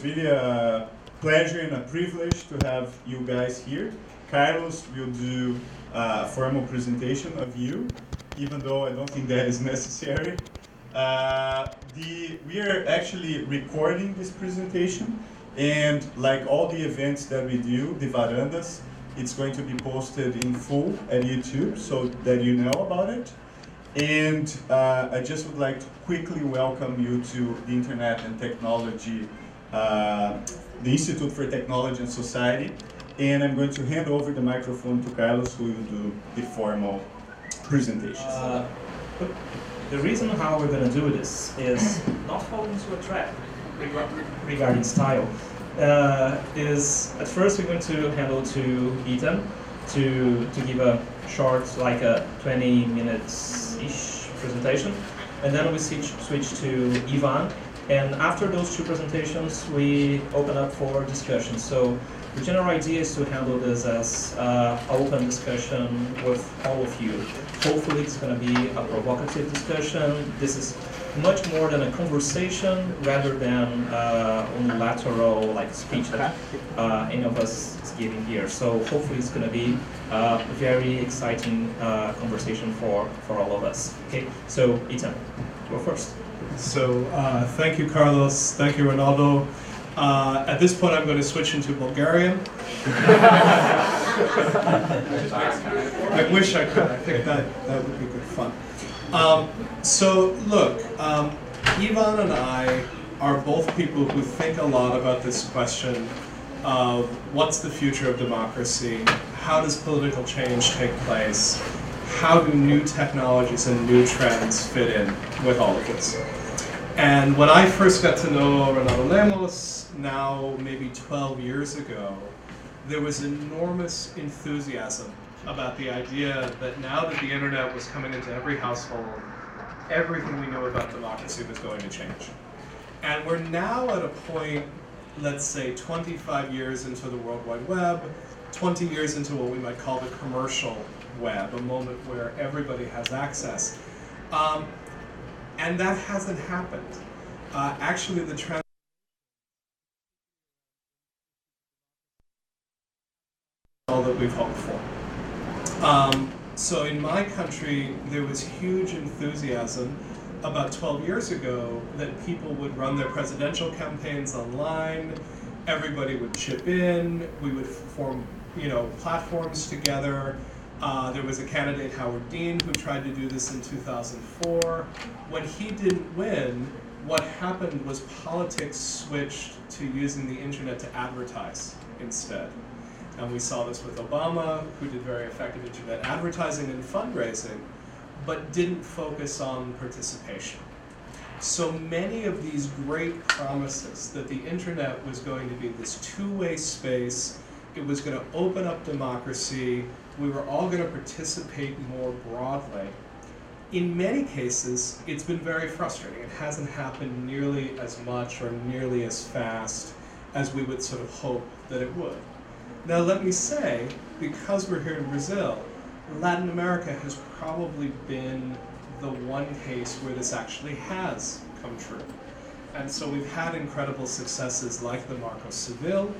It's really a pleasure and a privilege to have you guys here. Carlos will do a formal presentation of you, even though I don't think that is necessary. Uh, the, we are actually recording this presentation, and like all the events that we do, the Varandas, it's going to be posted in full at YouTube so that you know about it. And uh, I just would like to quickly welcome you to the Internet and Technology, the Institute for Technology and Society. And I'm going to hand over the microphone to Carlos, who will do the formal presentation. Uh, the reason how we're going to do this is not falling into a trap regarding style. Uh, is at first we're going to handle to Ethan to to give a short, like a 20 minutes ish presentation, and then we switch switch to Ivan. And after those two presentations, we open up for discussion. So the general idea is to handle this as uh, open discussion with all of you. Hopefully it's going to be a provocative discussion. This is much more than a conversation rather than uh, unilateral like speech that uh, any of us is giving here. So hopefully it's going to be a very exciting uh, conversation for, for all of us. Okay, so Ethan, go first. So uh, thank you, Carlos. Thank you, Ronaldo. Uh, at this point, I'm going to switch into Bulgarian. I wish I could. I think that, that would be good fun. Um, so, look, um, Ivan and I are both people who think a lot about this question of what's the future of democracy, how does political change take place, how do new technologies and new trends fit in with all of this. And when I first got to know Ronaldo Lemos, now maybe 12 years ago, there was enormous enthusiasm about the idea that now that the internet was coming into every household, everything we knew about democracy was going to change. And we're now at a point, let's say 25 years into the World Wide Web, 20 years into what we might call the commercial web, a moment where everybody has access. Um, and that hasn't happened. Uh, actually, the trend all that we've hoped for. Um, so in my country, there was huge enthusiasm about 12 years ago that people would run their presidential campaigns online, everybody would chip in, we would form you know, platforms together. Uh, there was a candidate, Howard Dean, who tried to do this in 2004. When he didn't win, what happened was politics switched to using the internet to advertise instead. And we saw this with Obama, who did very effective internet advertising and fundraising, but didn't focus on participation. So many of these great promises that the internet was going to be this two-way space, it was going to open up democracy, we were all going to participate more broadly. In many cases, it's been very frustrating. It hasn't happened nearly as much or nearly as fast as we would sort of hope that it would. Now, let me say, because we're here in Brazil, Latin America has probably been the one case where this actually has come true. And so we've had incredible successes like the Marco Civil,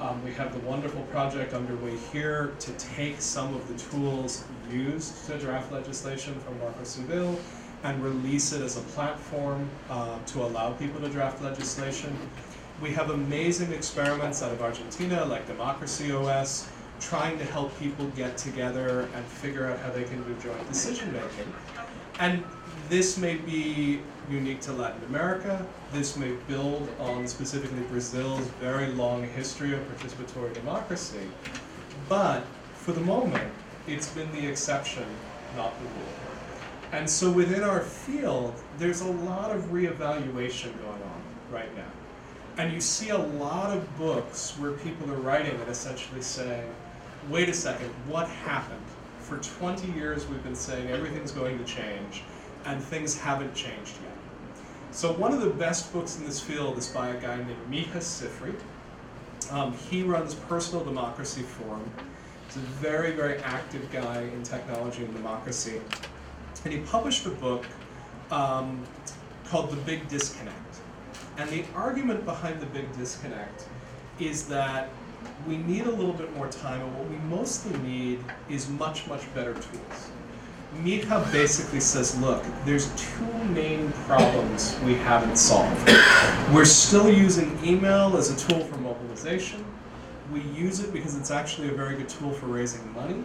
um, we have the wonderful project underway here to take some of the tools used to draft legislation from Marco Civil and release it as a platform uh, to allow people to draft legislation. We have amazing experiments out of Argentina, like Democracy OS, trying to help people get together and figure out how they can do joint decision making. And this may be unique to Latin America. This may build on specifically Brazil's very long history of participatory democracy. But for the moment, it's been the exception, not the rule. And so within our field, there's a lot of reevaluation going on right now. And you see a lot of books where people are writing and essentially saying, wait a second, what happened? For 20 years, we've been saying everything's going to change, and things haven't changed yet. So one of the best books in this field is by a guy named Micah Sifry. Um, he runs Personal Democracy Forum. He's a very, very active guy in technology and democracy. And he published a book um, called The Big Disconnect. And the argument behind the big disconnect is that we need a little bit more time, and what we mostly need is much, much better tools. Meetup basically says, look, there's two main problems we haven't solved. We're still using email as a tool for mobilization. We use it because it's actually a very good tool for raising money,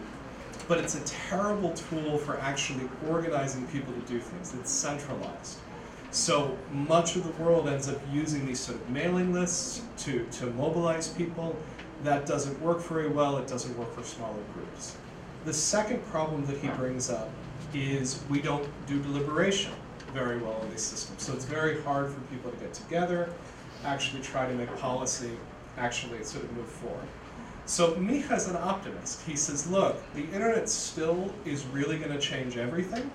but it's a terrible tool for actually organizing people to do things. It's centralized. So much of the world ends up using these sort of mailing lists to, to mobilize people. That doesn't work very well, it doesn't work for smaller groups. The second problem that he brings up is we don't do deliberation very well in these systems. So it's very hard for people to get together, actually try to make policy, actually sort of move forward. So Micah's an optimist. He says, look, the internet still is really going to change everything.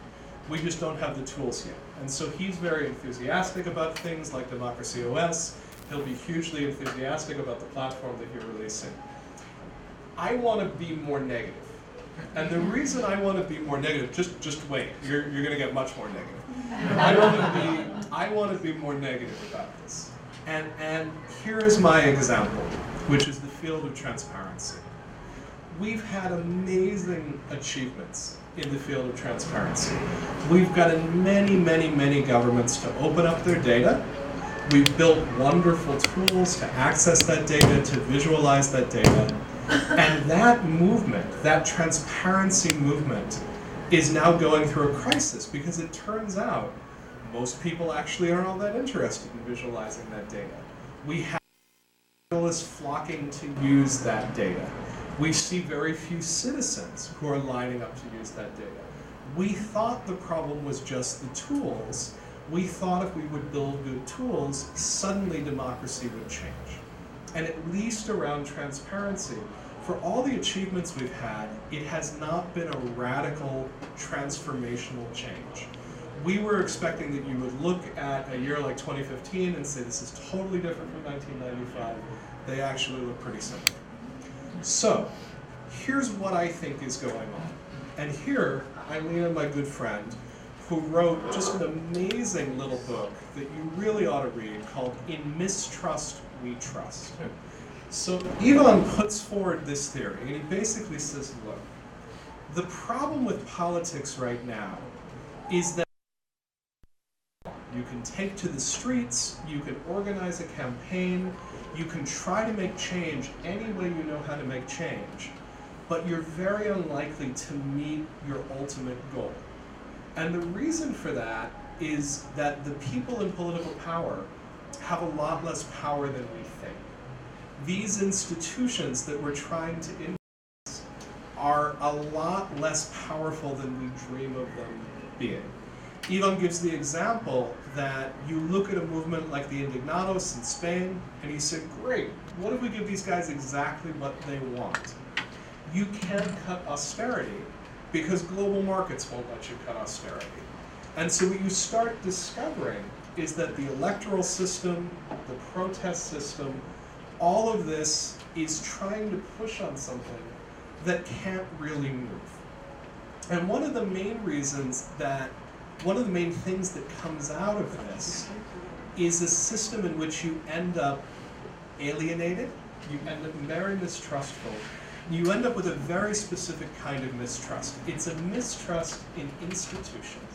We just don't have the tools yet. And so he's very enthusiastic about things like Democracy OS. He'll be hugely enthusiastic about the platform that you're releasing. I want to be more negative. And the reason I want to be more negative, just just wait, you're, you're going to get much more negative. I want to be I want to be more negative about this. And and here is my example, which is the field of transparency. We've had amazing achievements in the field of transparency. We've gotten many, many, many governments to open up their data. We've built wonderful tools to access that data, to visualize that data. And that movement, that transparency movement, is now going through a crisis because it turns out most people actually aren't all that interested in visualizing that data. We have journalists flocking to use that data we see very few citizens who are lining up to use that data. We thought the problem was just the tools. We thought if we would build good tools, suddenly democracy would change. And at least around transparency, for all the achievements we've had, it has not been a radical transformational change. We were expecting that you would look at a year like 2015 and say this is totally different from 1995. They actually look pretty similar. So, here's what I think is going on. And here, I lean on my good friend, who wrote just an amazing little book that you really ought to read called In Mistrust We Trust. So, Ivan puts forward this theory, and he basically says, look, the problem with politics right now is that you can take to the streets, you can organize a campaign, you can try to make change any way you know how to make change, but you're very unlikely to meet your ultimate goal. And the reason for that is that the people in political power have a lot less power than we think. These institutions that we're trying to influence are a lot less powerful than we dream of them being. Ivan gives the example that you look at a movement like the Indignados in Spain, and he said, great, what if we give these guys exactly what they want? You can't cut austerity because global markets won't let you cut austerity. And so what you start discovering is that the electoral system, the protest system, all of this is trying to push on something that can't really move. And one of the main reasons that one of the main things that comes out of this is a system in which you end up alienated, you end up very mistrustful, you end up with a very specific kind of mistrust. It's a mistrust in institutions.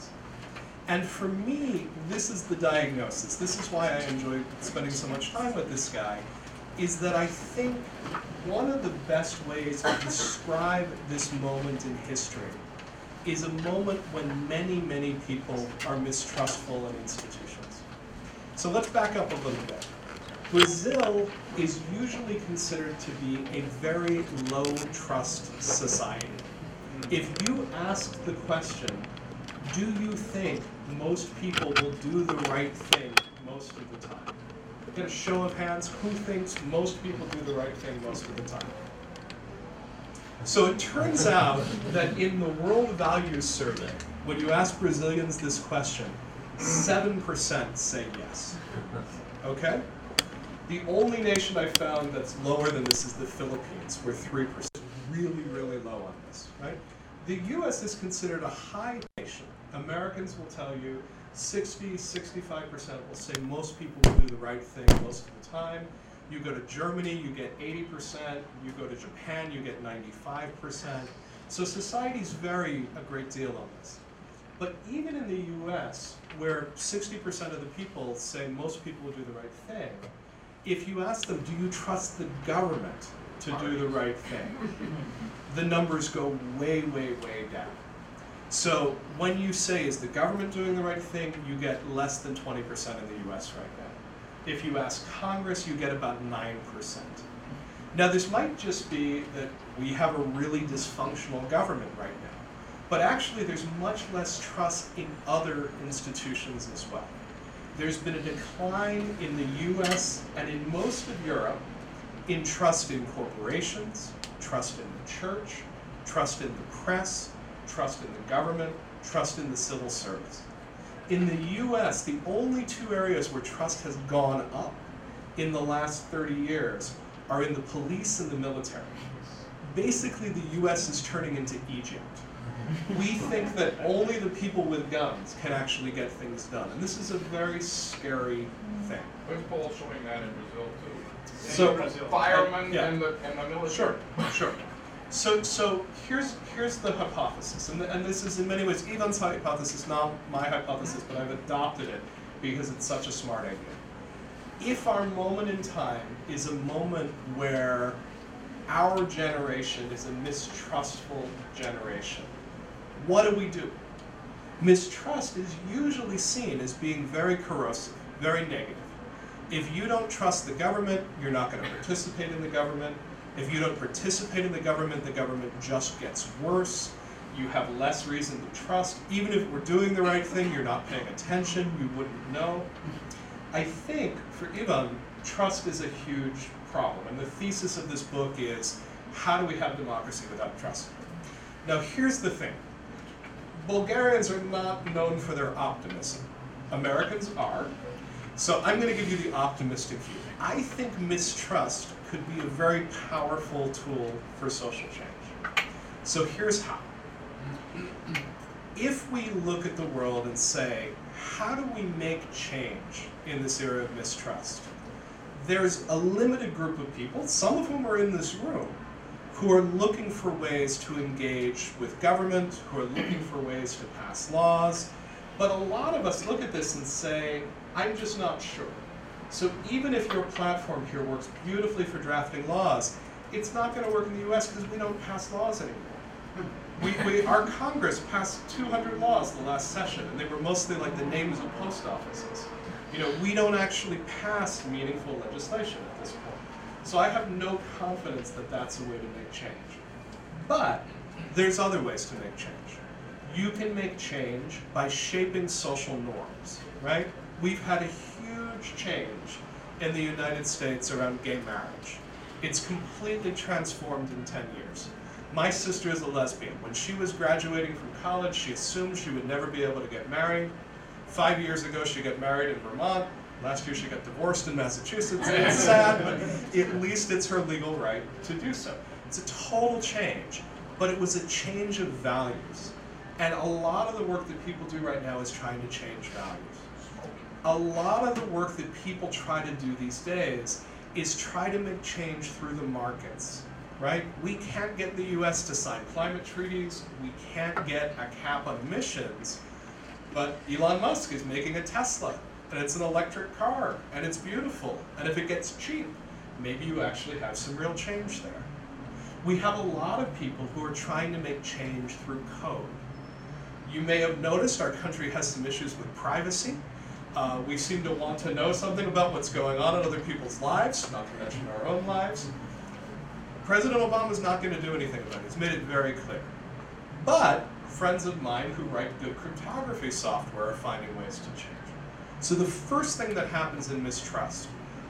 And for me, this is the diagnosis. This is why I enjoy spending so much time with this guy, is that I think one of the best ways to describe this moment in history is a moment when many, many people are mistrustful in institutions. So let's back up a little bit. Brazil is usually considered to be a very low trust society. If you ask the question, do you think most people will do the right thing most of the time? Get a show of hands, who thinks most people do the right thing most of the time? So it turns out that in the World Values Survey, when you ask Brazilians this question, 7% say yes. Okay? The only nation I found that's lower than this is the Philippines, where 3%. Really, really low on this, right? The US is considered a high nation. Americans will tell you 60, 65% will say most people will do the right thing most of the time. You go to Germany, you get 80%. You go to Japan, you get 95%. So societies vary a great deal on this. But even in the US, where 60% of the people say most people will do the right thing, if you ask them, do you trust the government to do the right thing? The numbers go way, way, way down. So when you say, is the government doing the right thing, you get less than 20% in the US right now. If you ask Congress, you get about 9%. Now, this might just be that we have a really dysfunctional government right now. But actually, there's much less trust in other institutions as well. There's been a decline in the US and in most of Europe in trust in corporations, trust in the church, trust in the press, trust in the government, trust in the civil service. In the US, the only two areas where trust has gone up in the last 30 years are in the police and the military. Basically, the US is turning into Egypt. We think that only the people with guns can actually get things done, and this is a very scary thing. There's polls showing that in Brazil too. So- Firemen Yeah. and the, and the military. Sure, sure. So, so here's here's the hypothesis, and, and this is in many ways Ivan's hypothesis, not my hypothesis, but I've adopted it because it's such a smart idea. If our moment in time is a moment where our generation is a mistrustful generation, what do we do? Mistrust is usually seen as being very corrosive, very negative. If you don't trust the government, you're not going to participate in the government. If you don't participate in the government, the government just gets worse. You have less reason to trust. Even if we're doing the right thing, you're not paying attention, you wouldn't know. I think for Ivan, trust is a huge problem. And the thesis of this book is how do we have democracy without trust? Now, here's the thing Bulgarians are not known for their optimism, Americans are. So I'm going to give you the optimistic view. I think mistrust could be a very powerful tool for social change. So here's how. If we look at the world and say, how do we make change in this era of mistrust? There's a limited group of people, some of whom are in this room, who are looking for ways to engage with government, who are looking for ways to pass laws. But a lot of us look at this and say, I'm just not sure. So even if your platform here works beautifully for drafting laws, it's not going to work in the US because we don't pass laws anymore. We, we, our Congress passed 200 laws the last session, and they were mostly like the names of post offices. You know, we don't actually pass meaningful legislation at this point. So I have no confidence that that's a way to make change. But there's other ways to make change. You can make change by shaping social norms, right? We've had a huge change in the United States around gay marriage. It's completely transformed in 10 years. My sister is a lesbian. When she was graduating from college, she assumed she would never be able to get married. Five years ago, she got married in Vermont. Last year, she got divorced in Massachusetts. It's sad, but at least it's her legal right to do so. It's a total change, but it was a change of values. And a lot of the work that people do right now is trying to change values. A lot of the work that people try to do these days is try to make change through the markets, right? We can't get the US to sign climate treaties, we can't get a cap on emissions, but Elon Musk is making a Tesla, and it's an electric car, and it's beautiful, and if it gets cheap, maybe you actually have some real change there. We have a lot of people who are trying to make change through code. You may have noticed our country has some issues with privacy. Uh, we seem to want to know something about what's going on in other people's lives, not to mention our own lives. President Obama is not going to do anything about it. He's made it very clear. But friends of mine who write good cryptography software are finding ways to change. So the first thing that happens in mistrust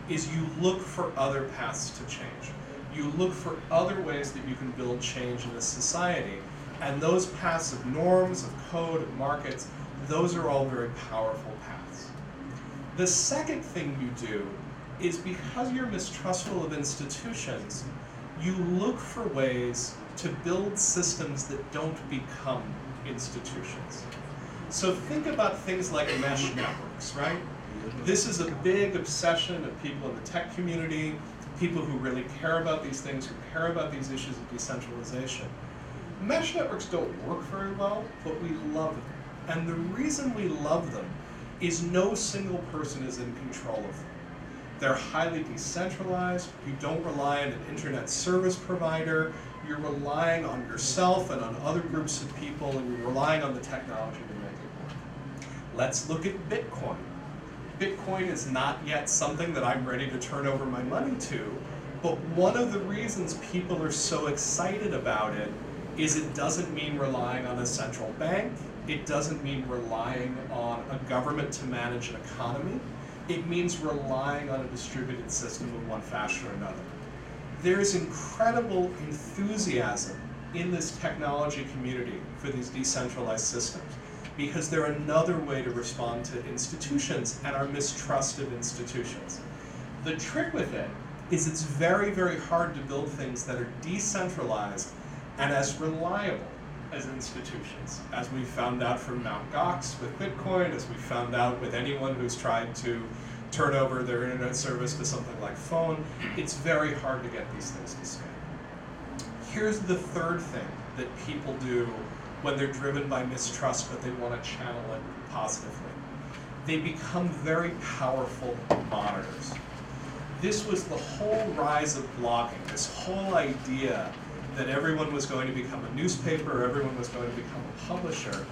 is you look for other paths to change. You look for other ways that you can build change in a society. And those paths of norms, of code, of markets, those are all very powerful paths. The second thing you do is because you're mistrustful of institutions, you look for ways to build systems that don't become institutions. So think about things like mesh networks, right? This is a big obsession of people in the tech community, people who really care about these things, who care about these issues of decentralization. Mesh networks don't work very well, but we love them. And the reason we love them is no single person is in control of them. They're highly decentralized. You don't rely on an internet service provider. You're relying on yourself and on other groups of people, and you're relying on the technology to make it work. Let's look at Bitcoin. Bitcoin is not yet something that I'm ready to turn over my money to, but one of the reasons people are so excited about it is it doesn't mean relying on a central bank, it doesn't mean relying on a government to manage an economy, it means relying on a distributed system of one fashion or another. There is incredible enthusiasm in this technology community for these decentralized systems because they're another way to respond to institutions and our mistrust of institutions. The trick with it is it's very, very hard to build things that are decentralized and as reliable as institutions, as we found out from Mt. Gox with Bitcoin, as we found out with anyone who's tried to turn over their internet service to something like Fon, it's very hard to get these things to scale. Here's the third thing that people do when they're driven by mistrust but they want to channel it positively. They become very powerful monitors. This was the whole rise of blogging, this whole idea that everyone was going to become a newspaper, everyone was going to become a publisher.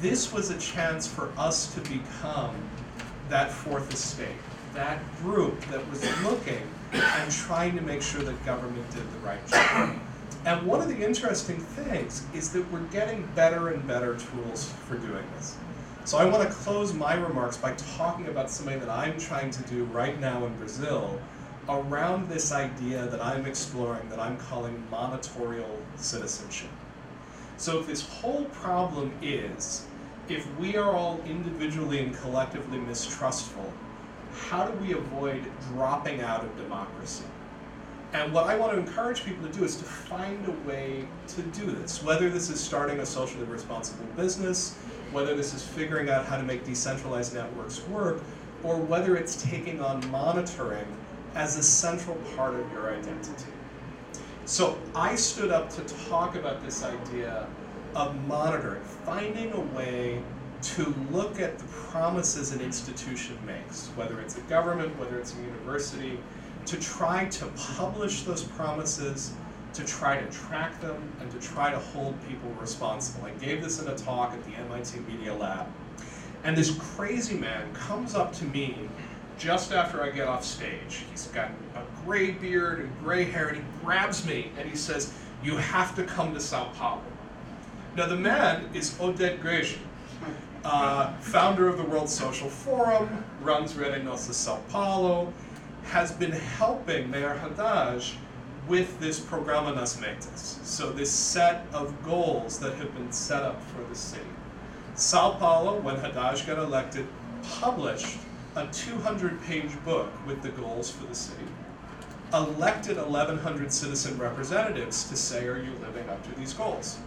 This was a chance for us to become that fourth estate, that group that was looking and trying to make sure that government did the right job. And one of the interesting things is that we're getting better and better tools for doing this. So I want to close my remarks by talking about something that I'm trying to do right now in Brazil around this idea that I'm exploring that I'm calling monitorial citizenship. So if this whole problem is if we are all individually and collectively mistrustful, how do we avoid dropping out of democracy? And what I want to encourage people to do is to find a way to do this, whether this is starting a socially responsible business, whether this is figuring out how to make decentralized networks work, or whether it's taking on monitoring as a central part of your identity. So I stood up to talk about this idea of monitoring, finding a way to look at the promises an institution makes, whether it's a government, whether it's a university, to try to publish those promises, to try to track them, and to try to hold people responsible. I gave this in a talk at the MIT Media Lab. And this crazy man comes up to me just after I get off stage. He's got a gray beard and gray hair, and he grabs me and he says, You have to come to Sao Paulo. Now, the man is Oded Grajew, uh, founder of the World Social Forum, runs Rede Nossa Sao Paulo, has been helping Mayor Haddad with this Programa Nas Metas. So this set of goals that have been set up for the city. Sao Paulo, when Haddad got elected, published a 200-page book with the goals for the city. Elected 1,100 citizen representatives to say, are you living up to these goals?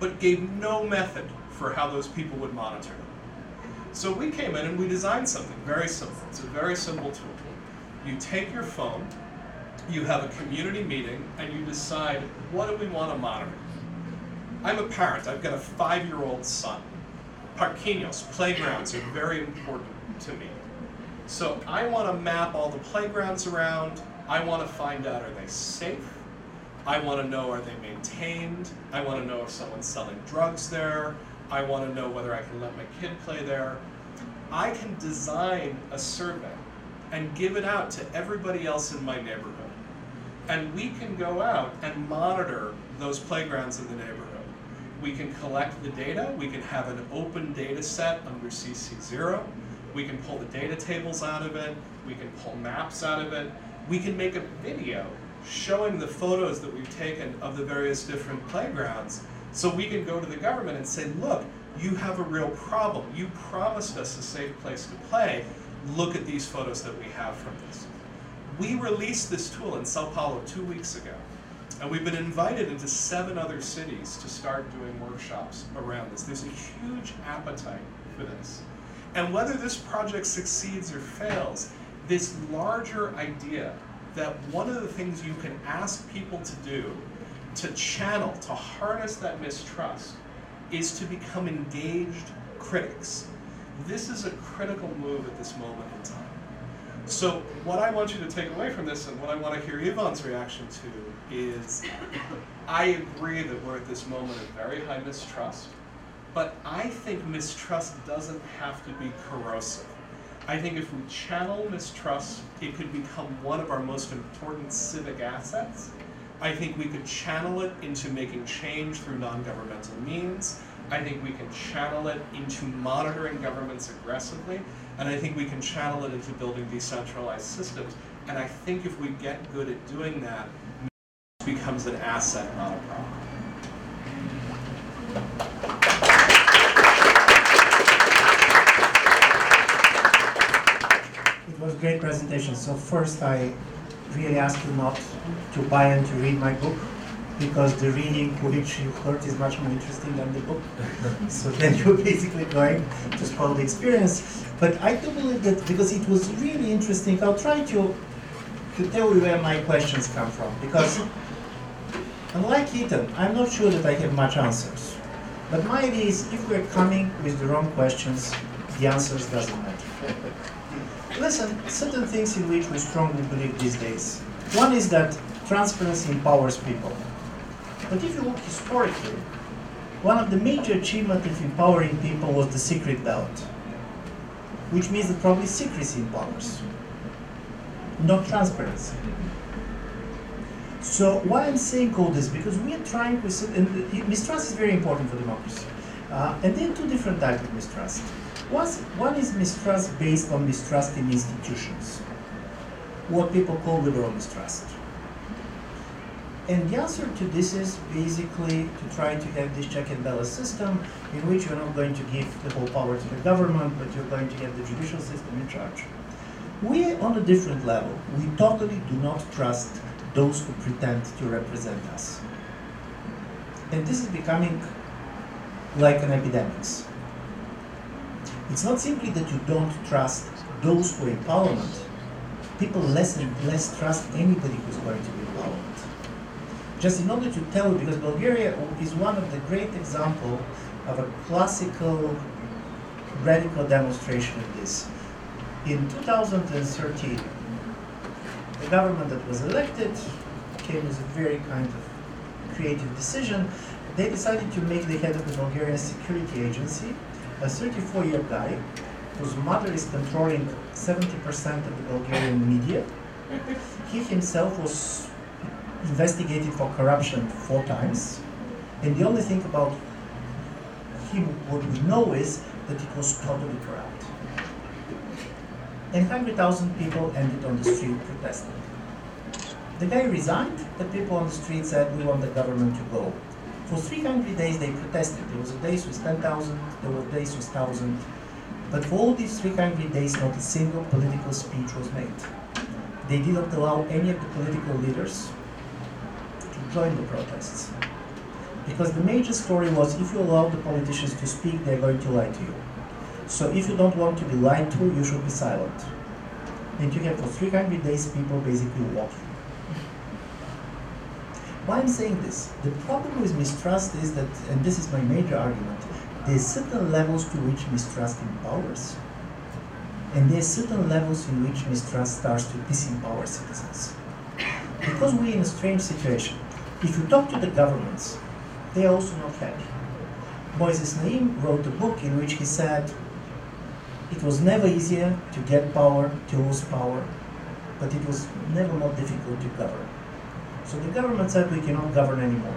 But gave no method for how those people would monitor them. So we came in and we designed something very simple. It's a very simple tool. You take your phone, you have a community meeting, and you decide what do we want to monitor. I'm a parent. I've got a five-year-old son. Parquinhos, playgrounds are very important to me. So I want to map all the playgrounds around. I want to find out are they safe? I want to know are they maintained? I want to know if someone's selling drugs there. I want to know whether I can let my kid play there. I can design a survey and give it out to everybody else in my neighborhood. And we can go out and monitor those playgrounds in the neighborhood. We can collect the data, we can have an open data set under CC0, we can pull the data tables out of it, we can pull maps out of it, we can make a video showing the photos that we've taken of the various different playgrounds so we can go to the government and say, look, you have a real problem. You promised us a safe place to play. Look at these photos that we have from this. We released this tool in Sao Paulo two weeks ago. And we've been invited into seven other cities to start doing workshops around this. There's a huge appetite for this. And whether this project succeeds or fails, this larger idea that one of the things you can ask people to do to channel, to harness that mistrust, is to become engaged critics. This is a critical move at this moment in time. So, what I want you to take away from this, and what I want to hear Ivan's reaction to, is I agree that we're at this moment of very high mistrust, but I think mistrust doesn't have to be corrosive. I think if we channel mistrust, it could become one of our most important civic assets. I think we could channel it into making change through non governmental means. I think we can channel it into monitoring governments aggressively. And I think we can channel it into building decentralized systems. And I think if we get good at doing that, becomes an asset, not a problem. Great presentation. So first, I really ask you not to buy and to read my book because the reading which you heard is much more interesting than the book. so then you're basically going to spoil the experience. But I do believe that because it was really interesting, I'll try to to tell you where my questions come from. Because unlike Ethan, I'm not sure that I have much answers. But my idea is if we're coming with the wrong questions, the answers doesn't matter. Listen, certain things in which we strongly believe these days. One is that transparency empowers people. But if you look historically, one of the major achievements of empowering people was the secret ballot, which means that probably secrecy empowers, not transparency. So why I'm saying all this? Because we are trying to, and mistrust is very important for democracy. Uh, and there are two different types of mistrust. One, one is mistrust based on mistrust in institutions, what people call liberal mistrust. And the answer to this is basically to try to have this check and balance system in which you're not going to give the whole power to the government, but you're going to get the judicial system in charge. We're on a different level. We totally do not trust those who pretend to represent us. And this is becoming like an epidemic. It's not simply that you don't trust those who are in parliament. People less and less trust anybody who's going to be in parliament. Just in order to tell you, because Bulgaria is one of the great example of a classical radical demonstration of this. In 2013, the government that was elected came with a very kind of creative decision. They decided to make the head of the Bulgarian security agency a 34 year guy whose mother is controlling 70% of the Bulgarian media. He himself was investigated for corruption four times, and the only thing about him what we know is that it was totally corrupt. And 100,000 people ended on the street protesting. The guy resigned, the people on the street said, we want the government to go. For 300 days they protested. There was a days with 10,000, there were days with 1,000. But for all these 300 days, not a single political speech was made. They didn't allow any of the political leaders to join the protests. Because the major story was if you allow the politicians to speak, they're going to lie to you. So if you don't want to be lied to, you should be silent. And you have for 300 days people basically walking. Why I'm saying this? The problem with mistrust is that, and this is my major argument, there's certain levels to which mistrust empowers. And there's certain levels in which mistrust starts to disempower citizens. Because we're in a strange situation. If you talk to the governments, they are also not happy. Moises Naim wrote a book in which he said it was never easier to get power, to lose power, but it was never more difficult to govern. So the government said we cannot govern anymore.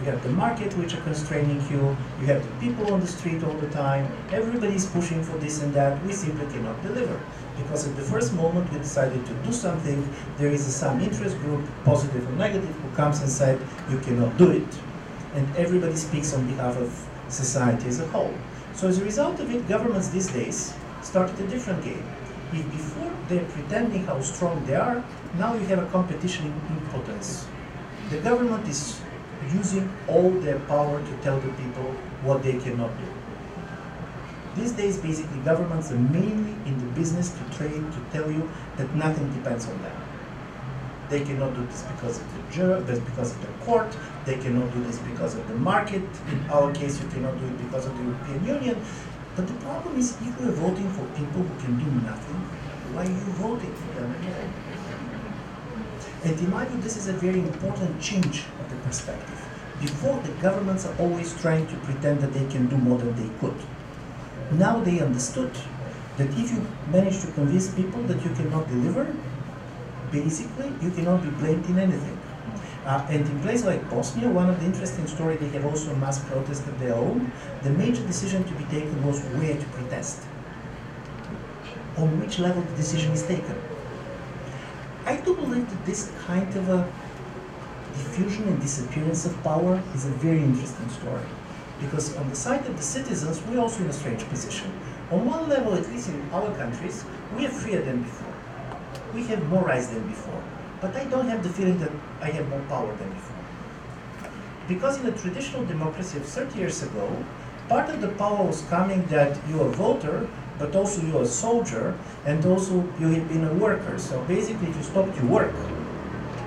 You have the market which are constraining you, you have the people on the street all the time, everybody is pushing for this and that, we simply cannot deliver. Because at the first moment we decided to do something, there is some interest group, positive or negative, who comes and said you cannot do it. And everybody speaks on behalf of society as a whole. So as a result of it, governments these days started a different game. If before they're pretending how strong they are, now you have a competition in impotence. The government is using all their power to tell the people what they cannot do. These days, basically, governments are mainly in the business to train to tell you that nothing depends on them. They cannot do this because of the jur- that's because of the court. They cannot do this because of the market. In our case, you cannot do it because of the European Union. But the problem is, if you are voting for people who can do nothing, why are you voting for them? And in my view, this is a very important change of the perspective. Before, the governments are always trying to pretend that they can do more than they could. Now they understood that if you manage to convince people that you cannot deliver, basically you cannot be blamed in anything. Uh, and in places like Bosnia, one of the interesting stories, they have also mass protest of their own. The major decision to be taken was where to protest. On which level the decision is taken. I do believe that this kind of a diffusion and disappearance of power is a very interesting story. Because on the side of the citizens, we're also in a strange position. On one level, at least in our countries, we are freer than before. We have more rights than before. But I don't have the feeling that I have more power than before. Because in a traditional democracy of 30 years ago, part of the power was coming that you're a voter, but also you're a soldier, and also you have been a worker. So basically, if you stop your work,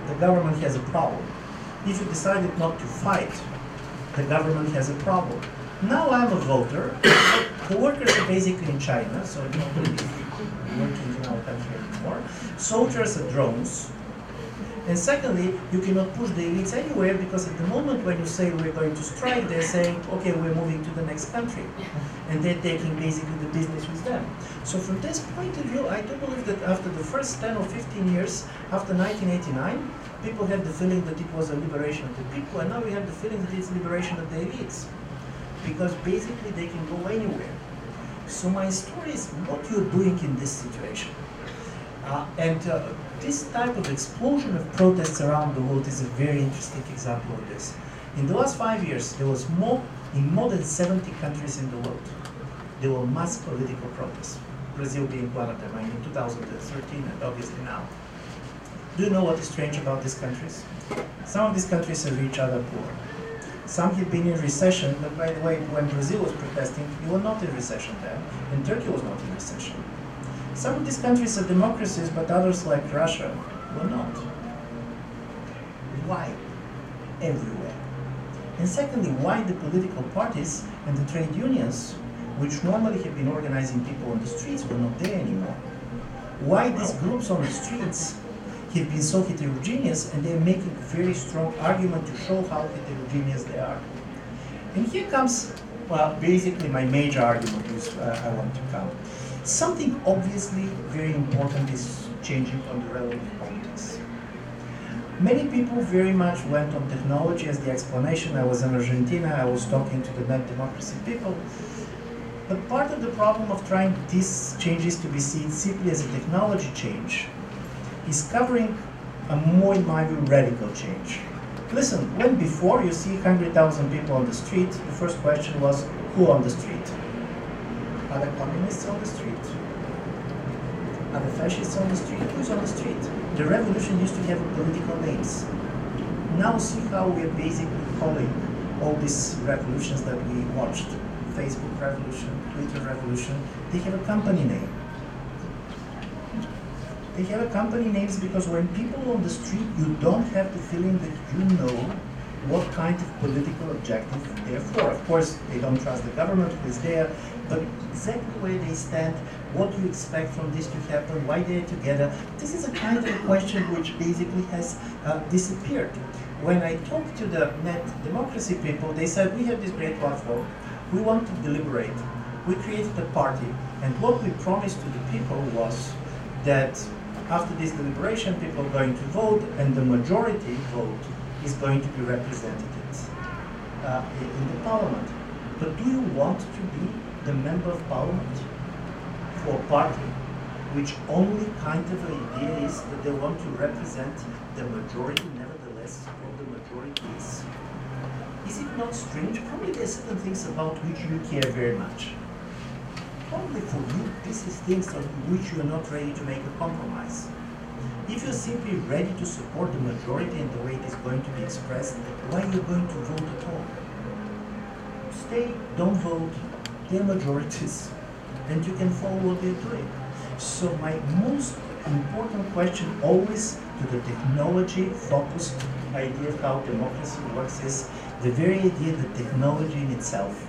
the government has a problem. If you decided not to fight, the government has a problem. Now I'm a voter. the workers are basically in China, so nobody is working in our country anymore. Soldiers are drones. And secondly, you cannot push the elites anywhere because at the moment when you say we're going to strike, they're saying, okay, we're moving to the next country. And they're taking basically the business with them. So from this point of view, I do believe that after the first 10 or 15 years, after 1989, people had the feeling that it was a liberation of the people, and now we have the feeling that it's liberation of the elites. Because basically they can go anywhere. So my story is what you're doing in this situation. Uh, and uh, this type of explosion of protests around the world is a very interesting example of this. In the last five years, there was more, in more than 70 countries in the world, there were mass political protests. Brazil being one of them, I mean, in 2013 and obviously now. Do you know what is strange about these countries? Some of these countries are rich, other poor. Some have been in recession, but by the way, when Brazil was protesting, you were not in recession then, and Turkey was not in recession. Some of these countries are democracies, but others, like Russia, were not. Why? Everywhere. And secondly, why the political parties and the trade unions, which normally have been organizing people on the streets, were not there anymore? Why these groups on the streets have been so heterogeneous and they're making a very strong argument to show how heterogeneous they are? And here comes, well, basically my major argument is uh, I want to come. Something obviously very important is changing on the realm of politics. Many people very much went on technology as the explanation. I was in Argentina, I was talking to the net democracy people. But part of the problem of trying these changes to be seen simply as a technology change is covering a more, in my view, radical change. Listen, when before you see 100,000 people on the street, the first question was who on the street? Are the communists on the street? Are the fascists on the street? Who's on the street? The revolution used to have political names. Now see how we are basically calling all these revolutions that we watched. Facebook revolution, Twitter revolution, they have a company name. They have a company names because when people on the street, you don't have the feeling that you know what kind of political objective they're for. Of course, they don't trust the government who is there, but exactly where they stand, what do you expect from this to happen, why they're together. This is a kind of question which basically has uh, disappeared. When I talked to the net democracy people, they said, we have this great platform, we want to deliberate. We created a party, and what we promised to the people was that after this deliberation, people are going to vote, and the majority vote is going to be represented uh, in the parliament. But do you want to be the member of parliament for a party which only kind of idea is that they want to represent the majority, nevertheless, what the majority is? Is it not strange? Probably there are certain things about which you care very much. Probably for you, this is things on which you are not ready to make a compromise. If you're simply ready to support the majority and the way it is going to be expressed, why are you going to vote at all? Stay, don't vote. They're majorities, and you can follow what they're doing. So my most important question always to the technology-focused idea of how democracy works is the very idea that technology in itself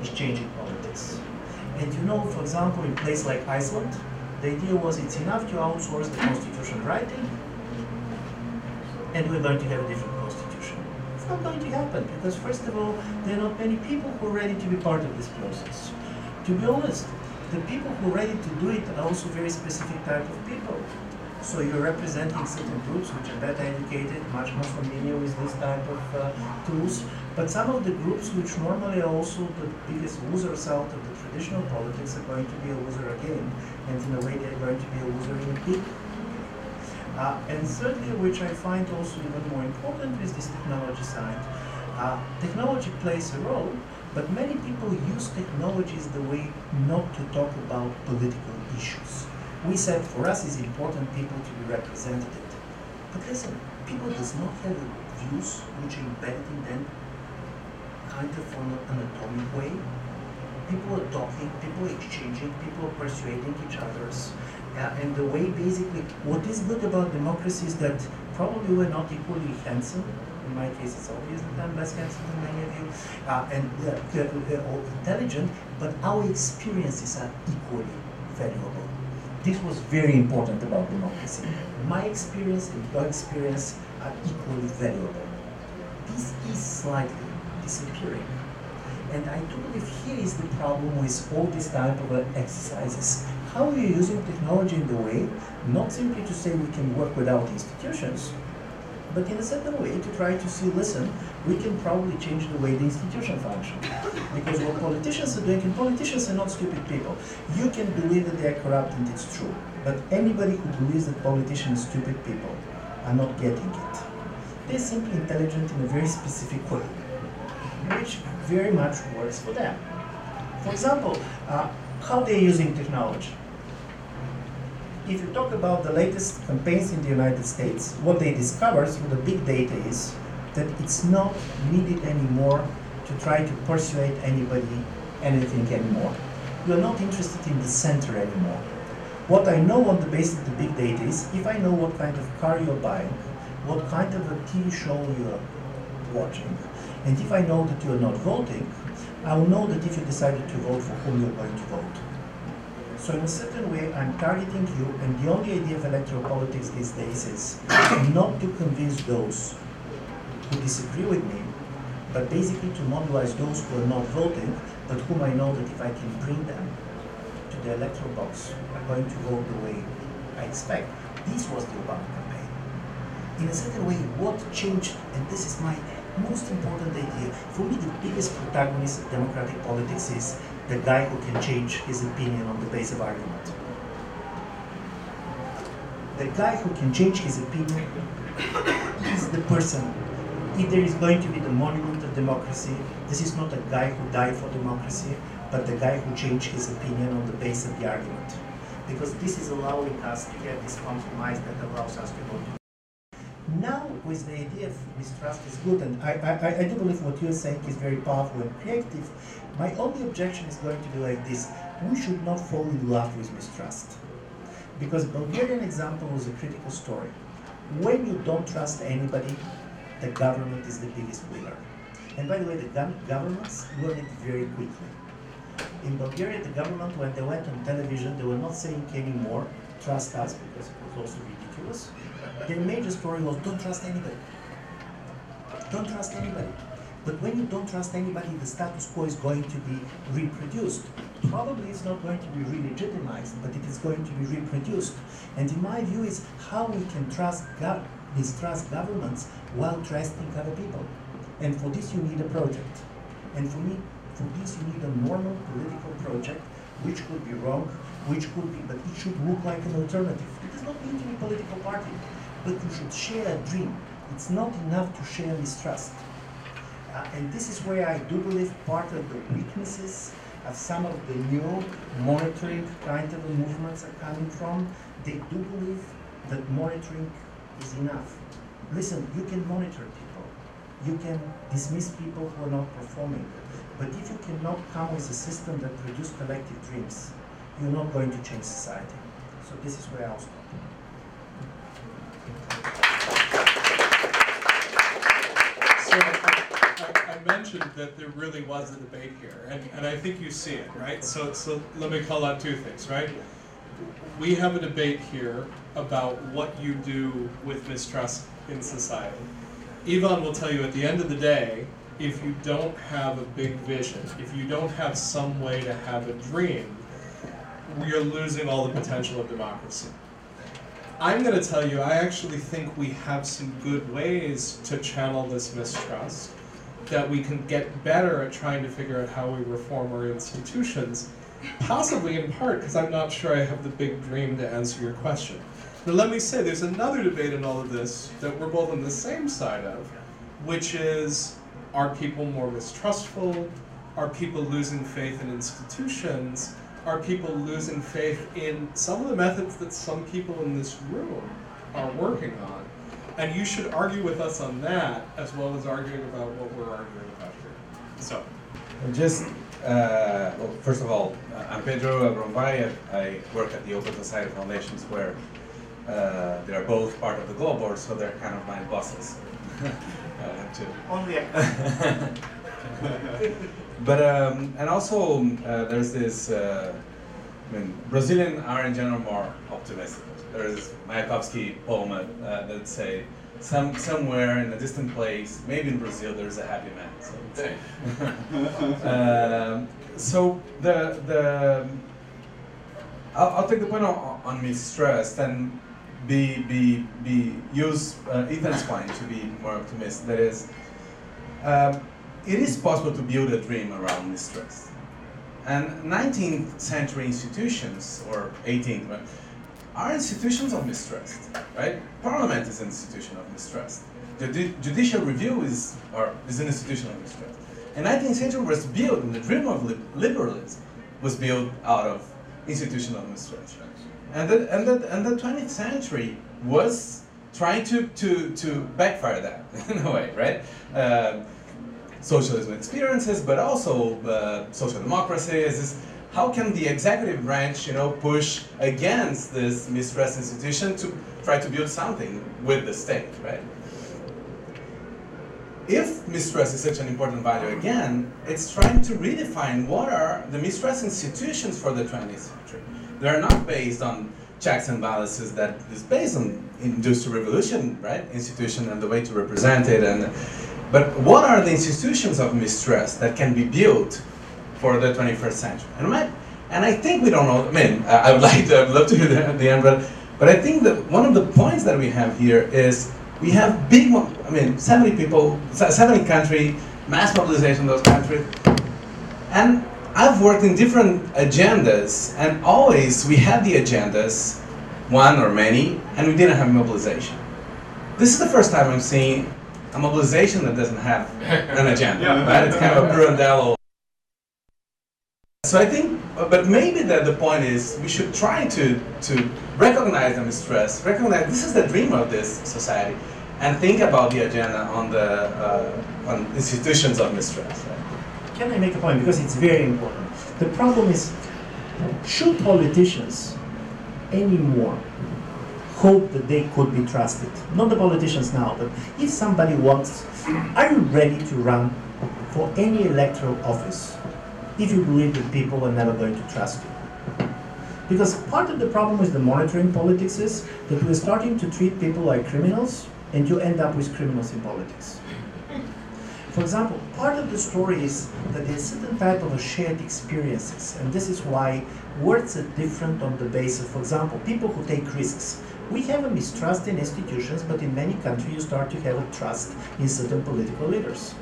is changing politics. And you know, for example, in a place like Iceland, the idea was it's enough to outsource the constitution writing, and we're going to have a different not going to happen because, first of all, there are not many people who are ready to be part of this process. To be honest, the people who are ready to do it are also very specific type of people. So you're representing certain groups which are better educated, much more familiar with this type of uh, tools. But some of the groups which normally are also the biggest losers out of the traditional politics are going to be a loser again. And in a way they're going to be a loser in a big uh, and thirdly, which I find also even more important is this technology side. Uh, technology plays a role, but many people use technology as the way not to talk about political issues. We said for us it's important people to be represented. But listen, people does not have views which are embedded in them kind of on an atomic way. People are talking, people are exchanging, people are persuading each others. Uh, and the way basically, what is good about democracy is that probably we're not equally handsome. In my case, it's obvious that I'm less handsome than many of you, uh, and uh, or intelligent, but our experiences are equally valuable. This was very important about democracy. My experience and your experience are equally valuable. This is slightly disappearing. And I do believe here is the problem with all these type of uh, exercises. How are you using technology in the way, not simply to say we can work without institutions, but in a certain way to try to see, listen, we can probably change the way the institution function. Because what politicians are doing, and politicians are not stupid people. You can believe that they are corrupt and it's true. But anybody who believes that politicians are stupid people are not getting it. They're simply intelligent in a very specific way, which very much works for them. For example, uh, how they're using technology. If you talk about the latest campaigns in the United States, what they discovered through the big data is that it's not needed anymore to try to persuade anybody anything anymore. You're not interested in the center anymore. What I know on the basis of the big data is if I know what kind of car you're buying, what kind of a TV show you're watching, and if I know that you're not voting, I will know that if you decided to vote for whom you're going to vote. So in a certain way, I'm targeting you, and the only idea of electoral politics these days is not to convince those who disagree with me, but basically to mobilize those who are not voting, but whom I know that if I can bring them to the electoral box, are going to vote the way I expect. This was the Obama campaign. In a certain way, what changed, and this is my most important idea, for me the biggest protagonist of democratic politics is the guy who can change his opinion on the base of argument. The guy who can change his opinion is the person. If there is going to be the monument of democracy, this is not a guy who died for democracy, but the guy who changed his opinion on the base of the argument. Because this is allowing us to get this compromise that allows us to go to now with the idea of mistrust is good, and I, I, I do believe what you're saying is very powerful and creative. My only objection is going to be like this. We should not fall in love with mistrust. Because Bulgarian example was a critical story. When you don't trust anybody, the government is the biggest winner. And by the way, the governments learn it very quickly. In Bulgaria, the government, when they went on television, they were not saying anymore, trust us, because it was also ridiculous their major story was don't trust anybody. Don't trust anybody. But when you don't trust anybody, the status quo is going to be reproduced. Probably it's not going to be re-legitimized, but it is going to be reproduced. And in my view is how we can trust gov mistrust governments while trusting other people. And for this you need a project. And for me, for this you need a normal political project, which could be wrong, which could be, but it should look like an alternative. It does not need to be a political party but you should share a dream. It's not enough to share mistrust. Uh, and this is where I do believe part of the weaknesses of some of the new monitoring kind of movements are coming from. They do believe that monitoring is enough. Listen, you can monitor people, you can dismiss people who are not performing, but if you cannot come with a system that produces collective dreams, you're not going to change society. So this is where I'll stop. So I, I mentioned that there really was a debate here, and, and I think you see it, right? So, so let me call out two things, right? We have a debate here about what you do with mistrust in society. Ivan will tell you at the end of the day, if you don't have a big vision, if you don't have some way to have a dream, you're losing all the potential of democracy. I'm going to tell you, I actually think we have some good ways to channel this mistrust, that we can get better at trying to figure out how we reform our institutions, possibly in part because I'm not sure I have the big dream to answer your question. But let me say, there's another debate in all of this that we're both on the same side of, which is are people more mistrustful? Are people losing faith in institutions? Are people losing faith in some of the methods that some people in this room are working on? And you should argue with us on that as well as arguing about what we're arguing about here. So, Just, uh, well, first of all, uh, I'm Pedro Abramovay. I work at the Open Society Foundations where uh, they are both part of the Global Board, so they're kind of my bosses. I have to Only but um, and also uh, there's this. Uh, I mean, Brazilian are in general more optimistic. There is Mayakovsky poem uh, that say, "Some somewhere in a distant place, maybe in Brazil, there's a happy man." So, um, so the the I'll, I'll take the point on, on mistrust and be be be use uh, Ethan's point to be more optimistic. That is. Um, it is possible to build a dream around mistrust. And 19th century institutions, or 18th, but are institutions of mistrust, right? Parliament is an institution of mistrust. The ju- judicial review is, or is an institution of mistrust. And 19th century was built, and the dream of li- liberalism was built out of institution of mistrust. And the, and the, and the 20th century was trying to, to, to backfire that in a way, right? Uh, socialism experiences, but also uh, social democracy is how can the executive branch, you know, push against this mistrust institution to try to build something with the state, right? If mistrust is such an important value again, it's trying to redefine what are the mistrust institutions for the 20th century. They're not based on checks and balances that is based on industrial revolution, right? Institution and the way to represent it and but what are the institutions of mistrust that can be built for the 21st century? And, and I think we don't know. I mean, I would like to, I'd love to hear the, the end, but, but I think that one of the points that we have here is we have big, I mean, 70 people, 70 country, mass mobilization in those countries, and I've worked in different agendas, and always we had the agendas, one or many, and we didn't have mobilization. This is the first time I'm seeing a mobilization that doesn't have an agenda, Yeah. right? It's kind of a Pirandello. So I think, but maybe that the point is we should try to, to recognize the mistrust, recognize this is the dream of this society, and think about the agenda on the uh, on institutions of mistrust. Right? Can I make a point? Because it's very important. The problem is, should politicians anymore hope that they could be trusted? Not the politicians now, but if somebody wants, are you ready to run for any electoral office if you believe that people are never going to trust you? Because part of the problem with the monitoring politics is that we're starting to treat people like criminals and you end up with criminals in politics. For example, part of the story is that there's certain type of shared experiences, and this is why words are different on the basis. For example, people who take risks. We have a mistrust in institutions, but in many countries you start to have a trust in certain political leaders.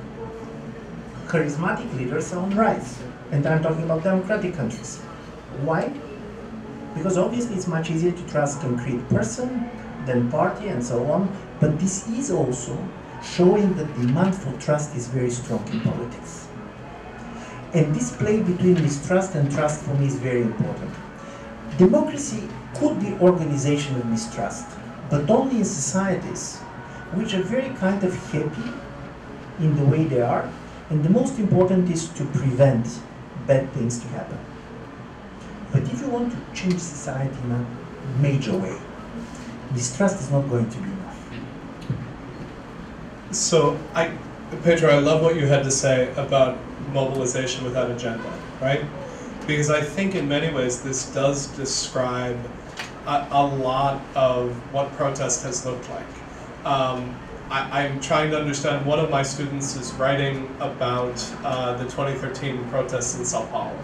Charismatic leaders are on rise, and I'm talking about democratic countries. Why? Because obviously it's much easier to trust a concrete person than party and so on, but this is also showing that demand for trust is very strong in politics. And this play between mistrust and trust for me is very important. Democracy could be organizational mistrust. but only in societies which are very kind of happy in the way they are, and the most important is to prevent bad things to happen. But if you want to change society in a major way, mistrust is not going to be enough. So I, Pedro, I love what you had to say about mobilization without agenda, right? Because I think in many ways this does describe a, a lot of what protest has looked like. Um, I, I'm trying to understand. One of my students is writing about uh, the 2013 protests in Sao Paulo,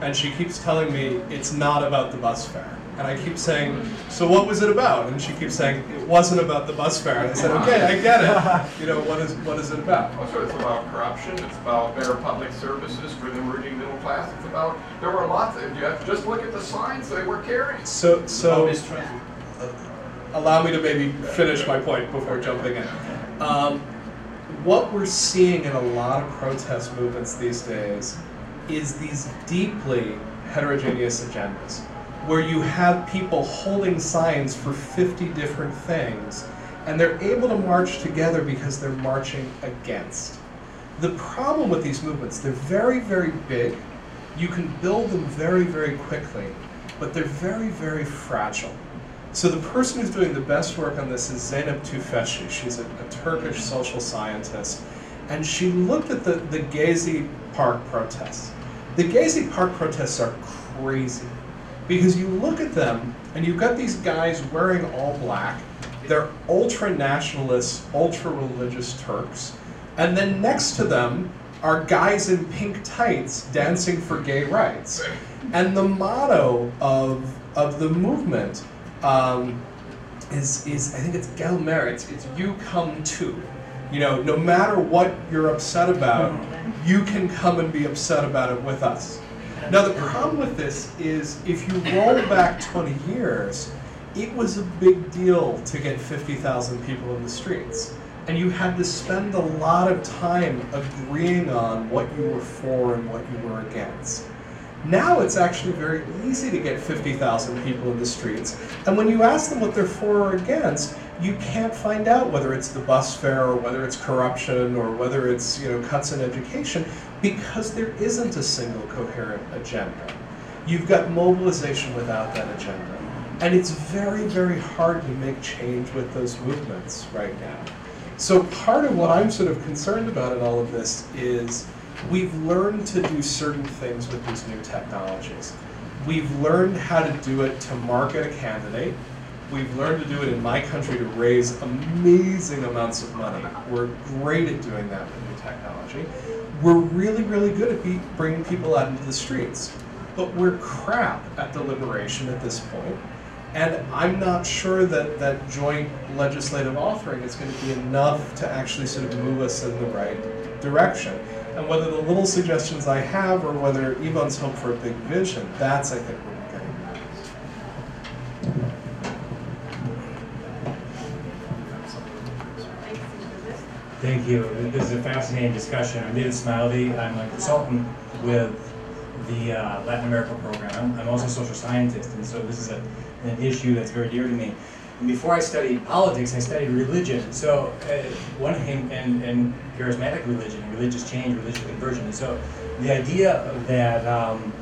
and she keeps telling me it's not about the bus fare. And I keep saying, so what was it about? And she keeps saying it wasn't about the bus fare. And I said, okay, I get it. You know, what is what is it about? Also, it's about corruption, it's about better public services for the emerging middle class, it's about, there were lots, of you have to just look at the signs they were carrying. So so allow me to maybe finish my point before jumping in. Um, what we're seeing in a lot of protest movements these days is these deeply heterogeneous agendas, where you have people holding signs for 50 different things, and they're able to march together because they're marching against. The problem with these movements, they're very, very big. You can build them very, very quickly, but they're very, very fragile. So the person who's doing the best work on this is Zeynep Tufekci. She's a, a Turkish social scientist. And she looked at the, the Gezi Park protests. The Gezi Park protests are crazy because you look at them and you've got these guys wearing all black. They're ultra nationalists, ultra religious Turks. And then next to them are guys in pink tights dancing for gay rights. And the motto of, of the movement um, is, is, I think it's Gelmer, it's, it's you come too. You know, no matter what you're upset about, you can come and be upset about it with us. Now, the problem with this is if you roll back 20 years, it was a big deal to get 50,000 people in the streets. And you had to spend a lot of time agreeing on what you were for and what you were against. Now it's actually very easy to get 50,000 people in the streets. And when you ask them what they're for or against, you can't find out whether it's the bus fare or whether it's corruption or whether it's you know cuts in education because there isn't a single coherent agenda. You've got mobilization without that agenda. And it's very, very hard to make change with those movements right now. So part of what I'm sort of concerned about in all of this is we've learned to do certain things with these new technologies. We've learned how to do it to market a candidate. We've learned to do it in my country to raise amazing amounts of money. We're great at doing that with new technology. We're really, really good at bringing people out into the streets. But we're crap at deliberation at this point. And I'm not sure that that joint legislative authoring is going to be enough to actually sort of move us in the right direction. And whether the little suggestions I have or whether Ivan's hope for a big vision, that's, I think, Thank you. This is a fascinating discussion. I'm David Smilde. I'm a consultant with the uh, Latin America program. I'm, also a social scientist, and so this is a, an issue that's very dear to me. And before I studied politics, I studied religion. So uh, one thing, and, and charismatic religion, religious change, religious conversion. And so the idea that um,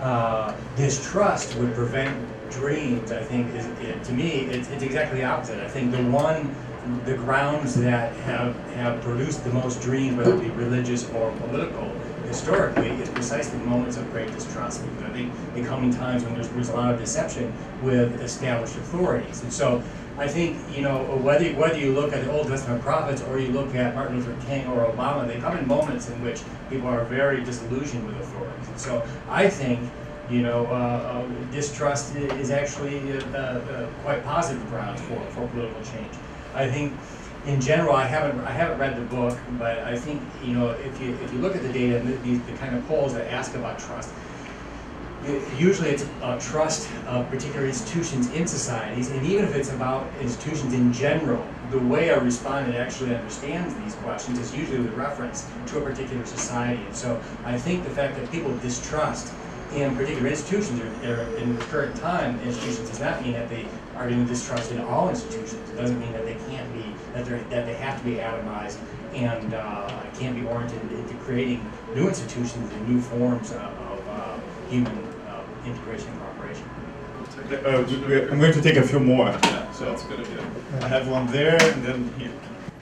uh, distrust would prevent dreams, I think, is it, to me, it's, it's exactly the opposite. I think the one, the grounds that have have produced the most dreams, whether it be religious or political, historically, is precisely moments of great distrust. I think they come in times when there's, there's a lot of deception with established authorities, and so I think you know whether whether you look at the Old Testament prophets or you look at Martin Luther King or Obama, they come in moments in which people are very disillusioned with authorities. And so I think you know uh, uh, distrust is actually uh, uh, quite positive grounds for, for political change. I think in general, I haven't I haven't read the book, but I think you know if you if you look at the data and the, the, kind of polls that ask about trust, usually it's about trust of particular institutions in societies, and even if it's about institutions in general, the way a respondent actually understands these questions is usually with reference to a particular society. And so I think the fact that people distrust in particular institutions or, or in the current time, institutions does not mean that they are going to distrust in all institutions. It doesn't mean that they can't be, that they're, that they have to be atomized and, uh, can't be oriented into creating new institutions and new forms of, of, uh, human, uh, integration and cooperation. Uh, we- we- I'm going to take a few more. Yeah, so that's a good idea. I have one there and then here.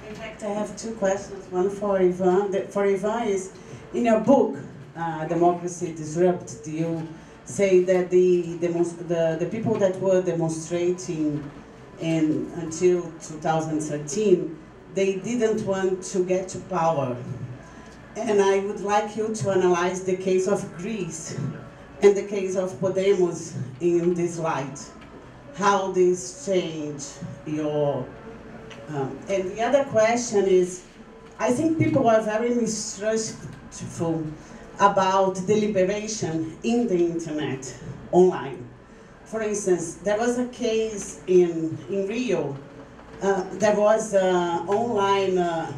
In fact, I have two questions. One for Ivan. The, for Ivan is, in your book, uh, Democracy Disrupted, Do you say that the, the, the people that were demonstrating in, until 2013, they didn't want to get to power. And I would like you to analyze the case of Greece and the case of Podemos in this light. How this changed your um, and the other question is, I think people are very mistrustful about deliberation in the internet, online. For instance, there was a case in, in Rio, uh, there was uh, online, uh,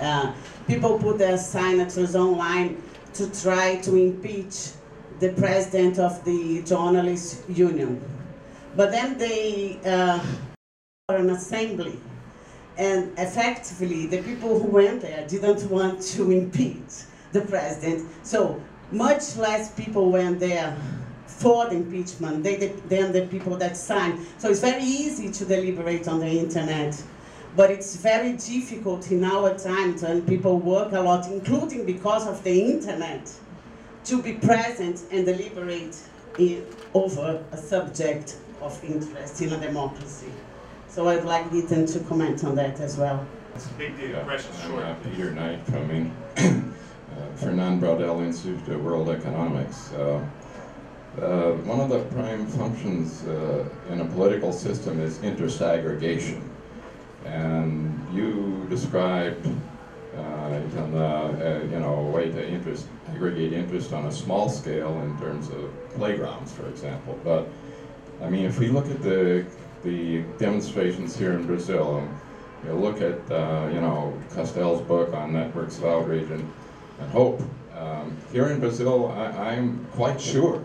uh, people put their signatures online to try to impeach the president of the journalists union. But then they uh, an assembly. And effectively, the people who went there didn't want to impeach the president. So much less people went there for the impeachment they, than the people that signed. So it's very easy to deliberate on the internet. But it's very difficult in our times when people work a lot, including because of the internet, to be present and deliberate in, over a subject of interest in a democracy. So I'd like Ethan to comment on that as well. It's a big deal. Yeah, Question I'm short. Peter Knight from uh, Fernand Braudel Institute of World Economics. Uh, uh, one of the prime functions uh, in a political system is interest aggregation. And you described uh, even, uh, uh, you know, a way to interest, aggregate interest on a small scale in terms of playgrounds, for example. But I mean, if we look at the the demonstrations here in Brazil, and you look at uh, you know Castells' book on networks of outrage and, and hope. Um, here in Brazil, I, I'm quite sure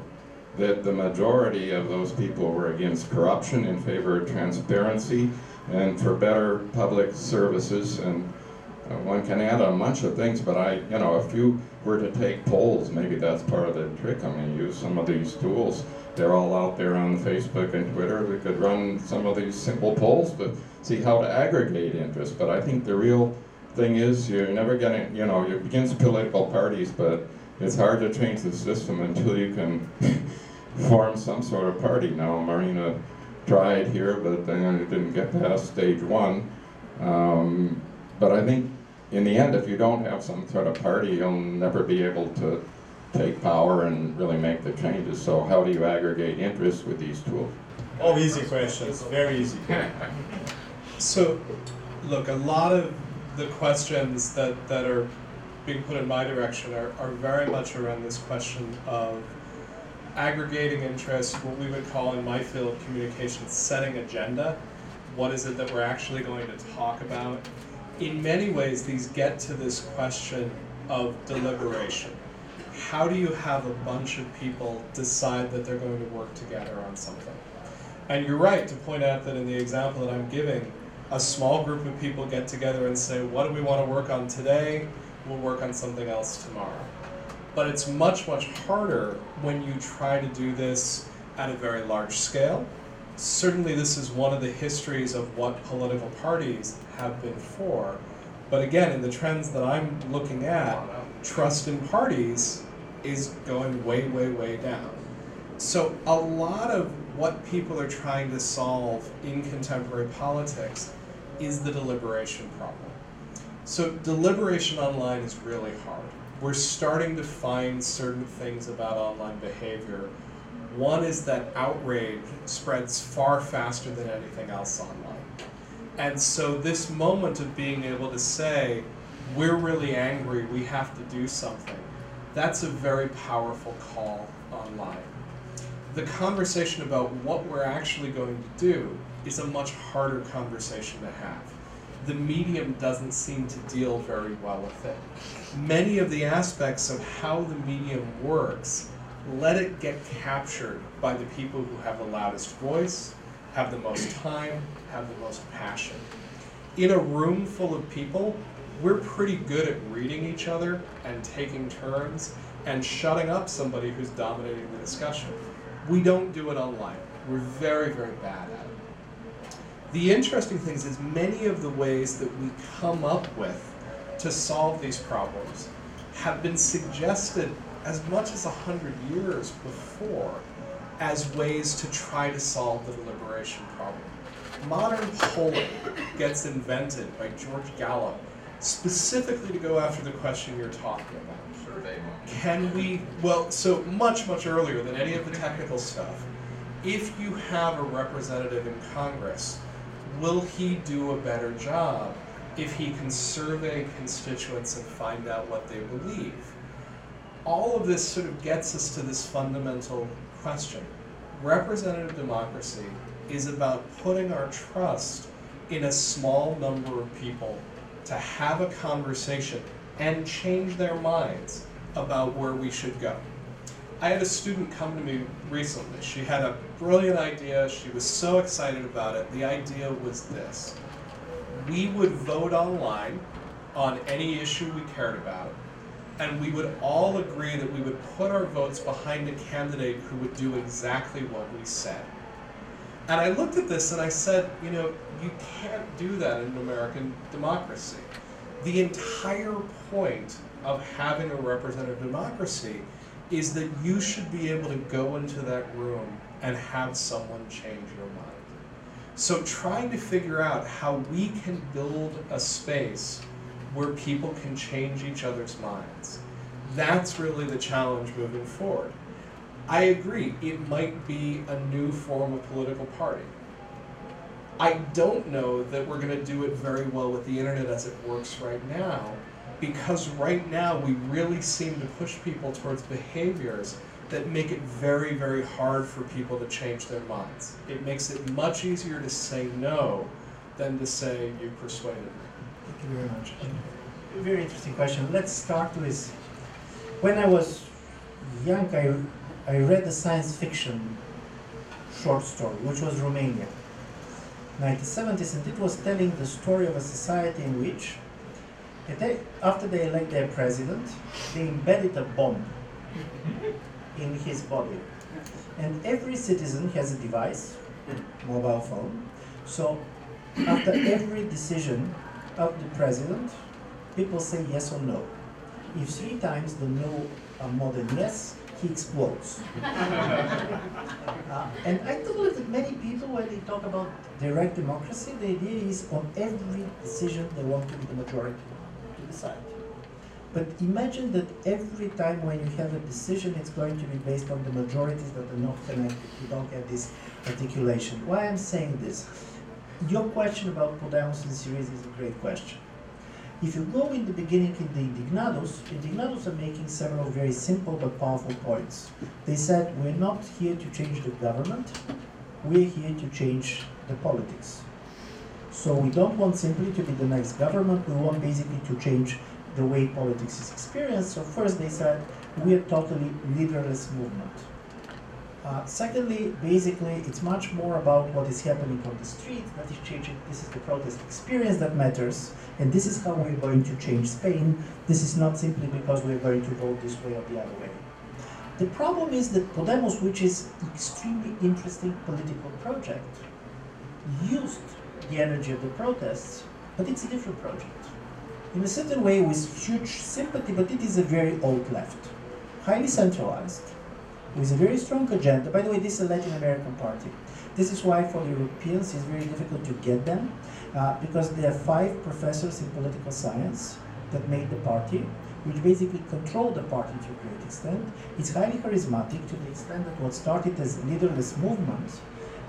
that the majority of those people were against corruption, in favor of transparency, and for better public services. And uh, one can add a bunch of things, but I, you know, if you were to take polls, maybe that's part of the trick. I mean, use some of these tools. They're all out there on Facebook and Twitter. We could run some of these simple polls to see how to aggregate interest. But I think the real thing is you're never going to, you know, you're against political parties, but it's hard to change the system until you can form some sort of party. Now, Marina tried here, but then it didn't get past stage one. Um, but I think in the end, if you don't have some sort of party, you'll never be able to take power and really make the changes. So how do you aggregate interest with these tools? Oh, easy questions, very easy. So, look, a lot of the questions that, that are being put in my direction are, are very much around this question of aggregating interest, what we would call in my field of communications, setting agenda. What is it that we're actually going to talk about? In many ways, these get to this question of deliberation. How do you have a bunch of people decide that they're going to work together on something? And you're right to point out that in the example that I'm giving, a small group of people get together and say, what do we want to work on today? We'll work on something else tomorrow. But it's much, much harder when you try to do this at a very large scale. Certainly, this is one of the histories of what political parties have been for. But again, in the trends that I'm looking at, trust in parties is going way, way, way down. So, a lot of what people are trying to solve in contemporary politics is the deliberation problem. So, deliberation online is really hard. We're starting to find certain things about online behavior. One is that outrage spreads far faster than anything else online. And so, this moment of being able to say, we're really angry, we have to do something, that's a very powerful call online the conversation about what we're actually going to do is a much harder conversation to have. The medium doesn't seem to deal very well with it. Many of the aspects of how the medium works let it get captured by the people who have the loudest voice, have the most time, have the most passion. In a room full of people, we're pretty good at reading each other and taking turns and shutting up somebody who's dominating the discussion. We don't do it online. We're very, very bad at it. The interesting thing is many of the ways that we come up with to solve these problems have been suggested as much as a hundred years before as ways to try to solve the deliberation problem. Modern polling gets invented by George Gallup specifically to go after the question you're talking about. Survey. Can we, well, so much, much earlier than any of the technical stuff, if you have a representative in Congress, will he do a better job if he can survey constituents and find out what they believe? All of this sort of gets us to this fundamental question. Representative democracy is about putting our trust in a small number of people to have a conversation and change their minds about where we should go. I had a student come to me recently. She had a brilliant idea. She was so excited about it. The idea was this we would vote online on any issue we cared about, and we would all agree that we would put our votes behind a candidate who would do exactly what we said. And I looked at this and I said, you know, you can't do that in an American democracy. The entire point of having a representative democracy is that you should be able to go into that room and have someone change your mind. So trying to figure out how we can build a space where people can change each other's minds. That's really the challenge moving forward. I agree, it might be a new form of political party. I don't know that we're going to do it very well with the internet as it works right now, because right now we really seem to push people towards behaviors that make it very, very hard for people to change their minds. It makes it much easier to say no than to say you persuaded me. Thank you very much. A very interesting question. Let's start with when I was young, I, I read a science fiction short story, which was Romania, 1970s, and it was telling the story of a society in which, they, after they elect their president, they embedded a bomb in his body. And every citizen has a device, mobile phone. So after every decision of the president, people say yes or no. If three times the no are more than yes, he explodes. Uh, and I do believe that many people, when they talk about direct democracy, the idea is on every decision they want to be the majority to decide. But imagine that every time when you have a decision, it's going to be based on the majorities that are not connected. You don't have this articulation. Why I'm saying this? Your question about Podemos in Syriza is a great question. If you go in the beginning in the Indignados, Indignados are making several very simple but powerful points. They said, we're not here to change the government, we're here to change the politics. So we don't want simply to be the next government, we want basically to change the way politics is experienced. So first they said, we're totally leaderless movement. Uh, secondly, basically, it's much more about what is happening on the street that is changing. This is the protest experience that matters, and this is how we're going to change Spain. This is not simply because we're going to vote this way or the other way. The problem is that Podemos, which is extremely interesting political project, used the energy of the protests, but it's a different project. In a certain way, with huge sympathy, but it is a very old left, highly centralized, with a very strong agenda. By the way, this is a Latin American party. This is why for the Europeans it's very difficult to get them, uh, because there are five professors in political science that made the party, which basically control the party to a great extent. It's highly charismatic to the extent that what started as a leaderless movement,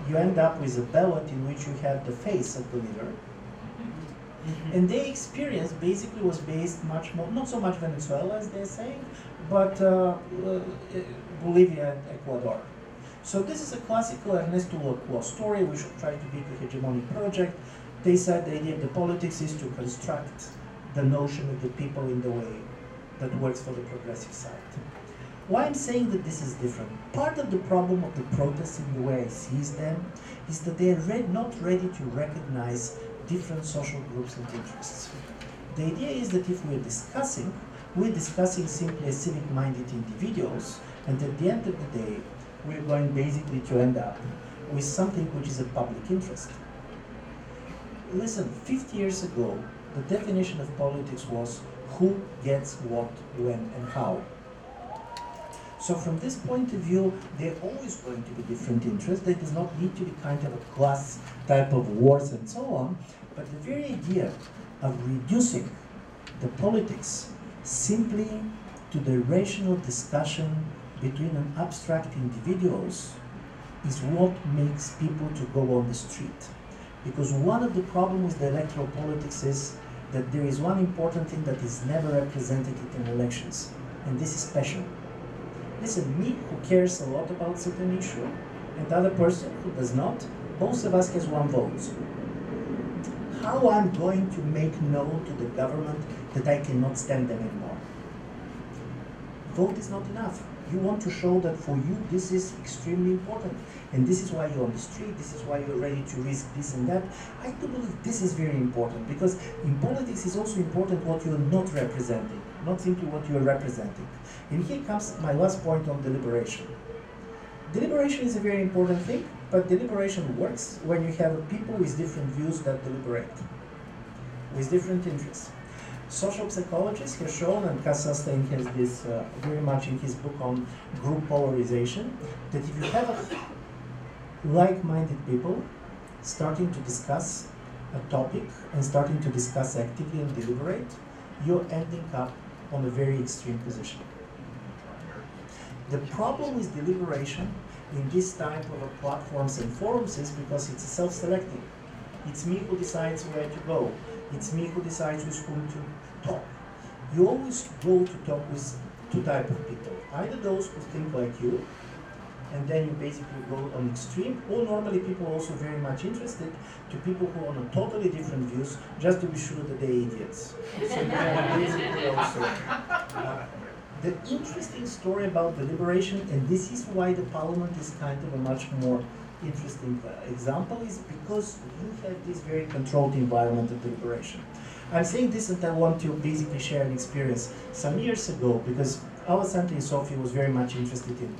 you end up with a ballot in which you have the face of the leader. And their experience basically was based much more, not so much Venezuela as they're saying, but uh, uh, Bolivia and Ecuador. So this is a classical Ernesto Laclau story. We should try to be a hegemonic project. They said the idea of the politics is to construct the notion of the people in the way that works for the progressive side. Why I'm saying that this is different? Part of the problem of the protests in the way I see them is that they are re- not ready to recognize different social groups and interests. The idea is that if we're discussing, we're discussing simply as civic-minded individuals, and at the end of the day, we're going basically to end up with something which is a public interest. Listen, 50 years ago, the definition of politics was who gets what, when, and how. So from this point of view, there are always going to be different interests. There does not need to be kind of a class type of wars and so on. But the very idea of reducing the politics simply to the rational discussion between an abstract individuals is what makes people to go on the street. Because one of the problems with the electoral politics is that there is one important thing that is never represented in elections, and this is passion. Listen, me who cares a lot about certain issue, and the other person who does not, both of us has one vote. How I'm going to make known to the government that I cannot stand them anymore? Vote is not enough. You want to show that for you this is extremely important. And this is why you're on the street, this is why you're ready to risk this and that. I do believe this is very important because in politics it's also important what you're not representing, not simply what you're representing. And here comes my last point on deliberation. Deliberation is a very important thing, but deliberation works when you have people with different views that deliberate, with different interests. Social psychologists have shown, and Cass Sunstein has this uh, very much in his book on group polarization, that if you have like-minded people starting to discuss a topic and starting to discuss actively and deliberate, you're ending up on a very extreme position. The problem with deliberation in this type of platforms and forums is because it's self-selecting. It's me who decides where to go. It's me who decides with whom to talk. You always go to talk with two type of people. Either those who think like you, and then you basically go on extreme, or normally people are also very much interested to people who are on a totally different views, just to be sure that they're idiots. So basically also. Uh, the interesting story about deliberation, and this is why the parliament is kind of a much more interesting uh, example, is because you have this very controlled environment of deliberation. I'm saying this and I want to basically share an experience. Some years ago, because our center in Sofia was very much interested in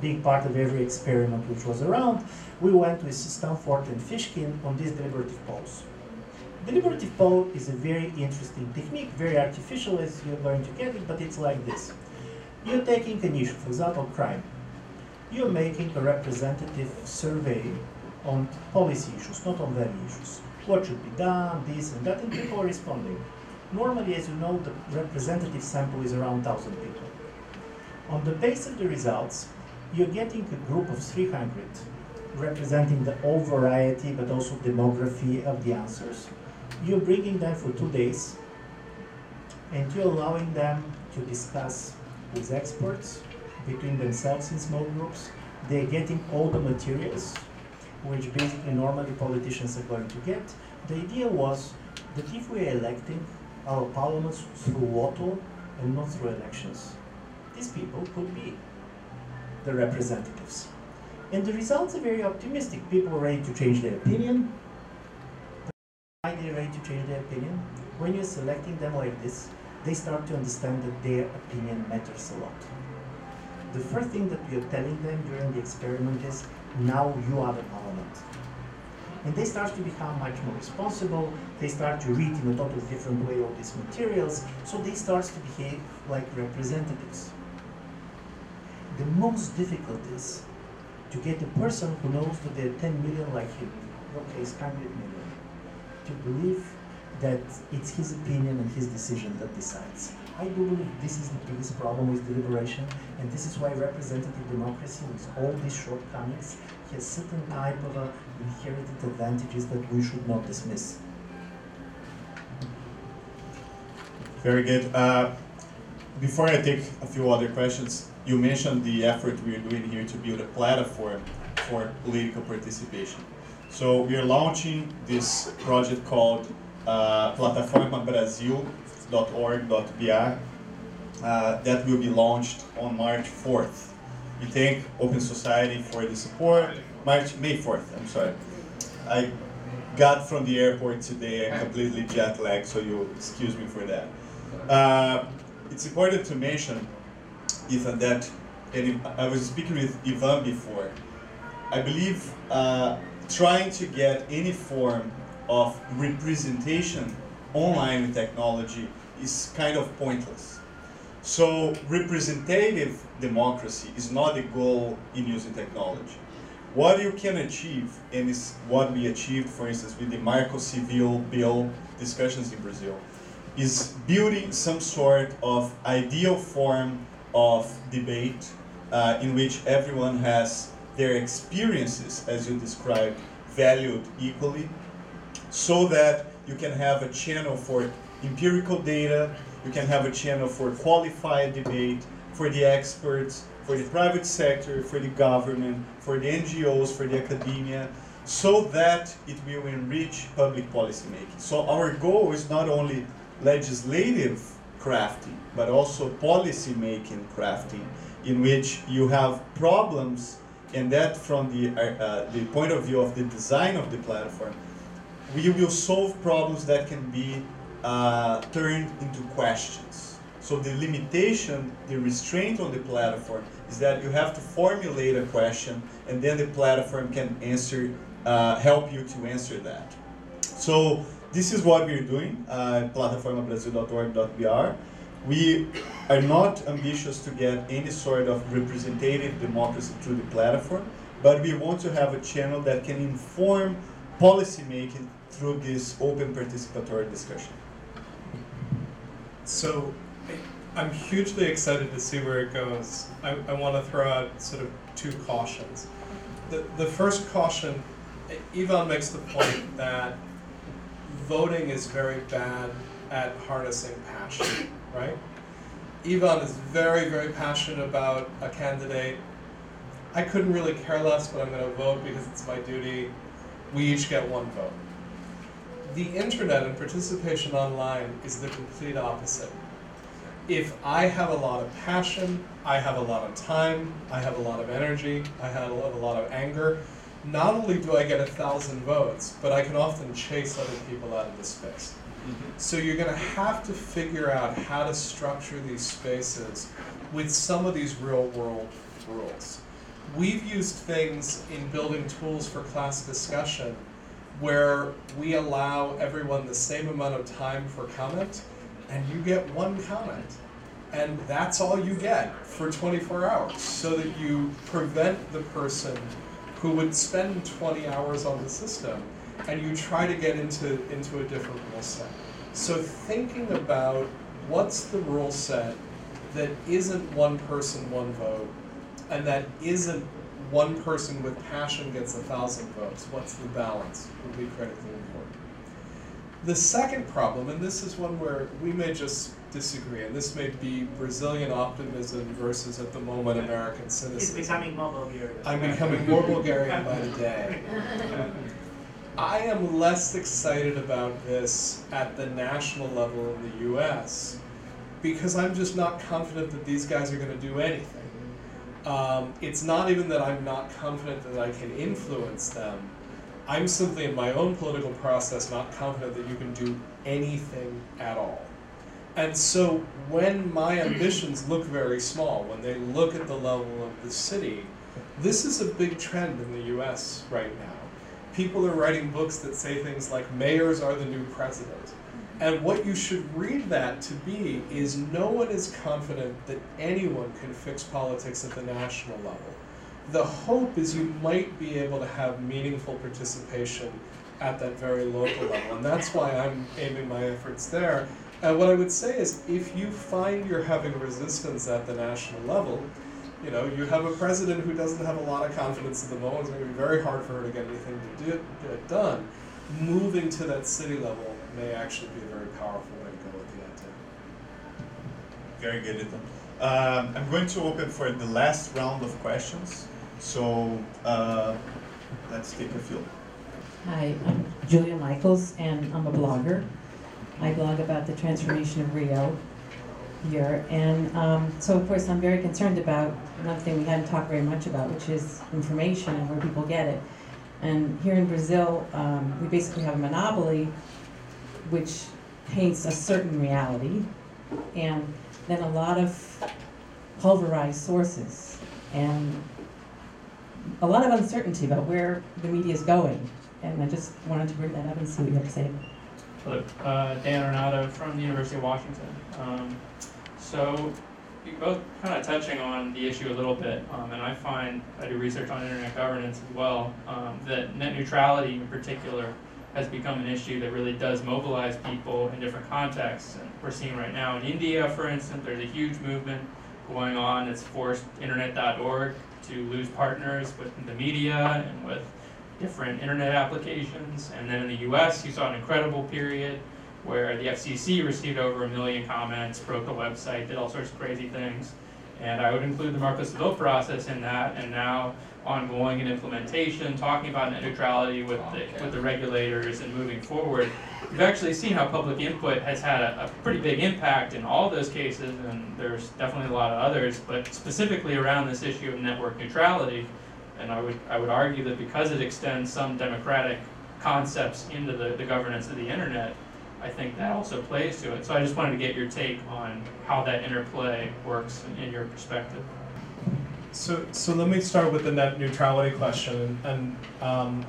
being part of every experiment which was around, we went with Stanford and Fishkin on these deliberative polls. Deliberative poll is a very interesting technique, very artificial as you're going to get it, but it's like this. You're taking an issue, for example, crime. You're making a representative survey on policy issues, not on value issues. What should be done, this and that, and people are responding. Normally, as you know, the representative sample is around 1,000 people. On the base of the results, you're getting a group of 300 representing the whole variety but also demography of the answers you're bringing them for two days and you're allowing them to discuss with experts between themselves in small groups. They're getting all the materials, which basically normally politicians are going to get. The idea was that if we're electing our parliaments through voto and not through elections, these people could be the representatives. And the results are very optimistic. People are ready to change their opinion, why they're ready to change their opinion. When you're selecting them like this, they start to understand that their opinion matters a lot. The first thing that we are telling them during the experiment is, now you are the parliament. And they start to become much more responsible, they start to read in a totally different way all these materials, so they start to behave like representatives. The most difficult is to get a person who knows that there are 10 million like him, okay, it's 100 million to believe that it's his opinion and his decision that decides. I do believe this is the biggest problem with deliberation, and this is why representative democracy, with all these shortcomings, has certain type of uh, inherited advantages that we should not dismiss. Very good. Uh, before I take a few other questions, you mentioned the effort we are doing here to build a platform for political participation. So we are launching this project called uh, plataformabrasil.org.br uh, that will be launched on March 4th. We thank Open Society for the support. March, May 4th, I'm sorry. I got from the airport today, I'm completely jet lagged, so you'll excuse me for that. Uh, it's important to mention, Ethan, that and I was speaking with Ivan before. I believe uh, trying to get any form of representation online technology is kind of pointless. So representative democracy is not the goal in using technology. What you can achieve, and is what we achieved, for instance, with the Marco Civil bill discussions in Brazil, is building some sort of ideal form of debate uh, in which everyone has their experiences, as you described, valued equally, so that you can have a channel for empirical data, you can have a channel for qualified debate, for the experts, for the private sector, for the government, for the NGOs, for the academia, so that it will enrich public policy making. So our goal is not only legislative crafting, but also policy making crafting, in which you have problems, and that from the, uh, uh, the point of view of the design of the platform, we will solve problems that can be uh, turned into questions. So the limitation, the restraint on the platform is that you have to formulate a question and then the platform can answer, uh, help you to answer that. So this is what we're doing uh, at plataformabrasil.org.br. We are not ambitious to get any sort of representative democracy through the platform, but we want to have a channel that can inform policy making through this open participatory discussion. So I'm hugely excited to see where it goes. I, I want to throw out sort of two cautions. The, the first caution, Ivan makes the point that voting is very bad at harnessing passion, right? Ivan is very, very passionate about a candidate. I couldn't really care less, but I'm going to vote because it's my duty. We each get one vote. The internet and participation online is the complete opposite. If I have a lot of passion, I have a lot of time, I have a lot of energy, I have a lot of anger, not only do I get a thousand votes, but I can often chase other people out of the space. Mm-hmm. So you're going to have to figure out how to structure these spaces with some of these real world rules. We've used things in building tools for class discussion where we allow everyone the same amount of time for comment and you get one comment. And that's all you get for 24 hours so that you prevent the person who would spend 20 hours on the system and you try to get into, into a different rule set. So thinking about what's the rule set that isn't one person, one vote, and that isn't one person with passion gets a thousand votes, what's the balance, will be critically important. The second problem, and this is one where we may just disagree, and this may be Brazilian optimism versus at the moment American cynicism. He's becoming more Bulgarian. I'm becoming more Bulgarian by the day. I am less excited about this at the national level in the US because I'm just not confident that these guys are going to do anything. Um, it's not even that I'm not confident that I can influence them. I'm simply in my own political process not confident that you can do anything at all. And so when my ambitions look very small, when they look at the level of the city, this is a big trend in the US right now people are writing books that say things like mayors are the new president. And what you should read that to be is no one is confident that anyone can fix politics at the national level. The hope is you might be able to have meaningful participation at that very local level. And that's why I'm aiming my efforts there. And what I would say is if you find you're having resistance at the national level, you know, you have a president who doesn't have a lot of confidence at the moment. It's going to be very hard for her to get anything to do, get done. Moving to that city level may actually be a very powerful way to go with the idea. Very good, Ethan. Um, I'm going to open for the last round of questions. So uh, let's take a few. Hi, I'm Julia Michaels, and I'm a blogger. I blog about the transformation of Rio. here. And um, so, of course, I'm very concerned about another thing we hadn't talked very much about, which is information and where people get it. And here in Brazil, um, we basically have a monopoly which paints a certain reality and then a lot of pulverized sources and a lot of uncertainty about where the media is going. And I just wanted to bring that up and see what you have to say. Hello, uh, Dan Ornato from the University of Washington. Um, so you're both kind of touching on the issue a little bit, um, and I find, I do research on internet governance as well, um, that net neutrality in particular has become an issue that really does mobilize people in different contexts. And we're seeing right now in India, for instance, there's a huge movement going on. It's forced internet.org to lose partners with the media and with different internet applications. And then in the US, you saw an incredible period where the FCC received over a million comments, broke the website, did all sorts of crazy things. And I would include the Marco Civil process in that, and now ongoing and implementation, talking about net neutrality with the, with the regulators and moving forward. We've actually seen how public input has had a, a pretty big impact in all those cases, and there's definitely a lot of others, but specifically around this issue of network neutrality. And I would, I would argue that because it extends some democratic concepts into the, the governance of the internet, I think that also plays to it. So I just wanted to get your take on how that interplay works in, in your perspective. So, so let me start with the net neutrality question, and, um,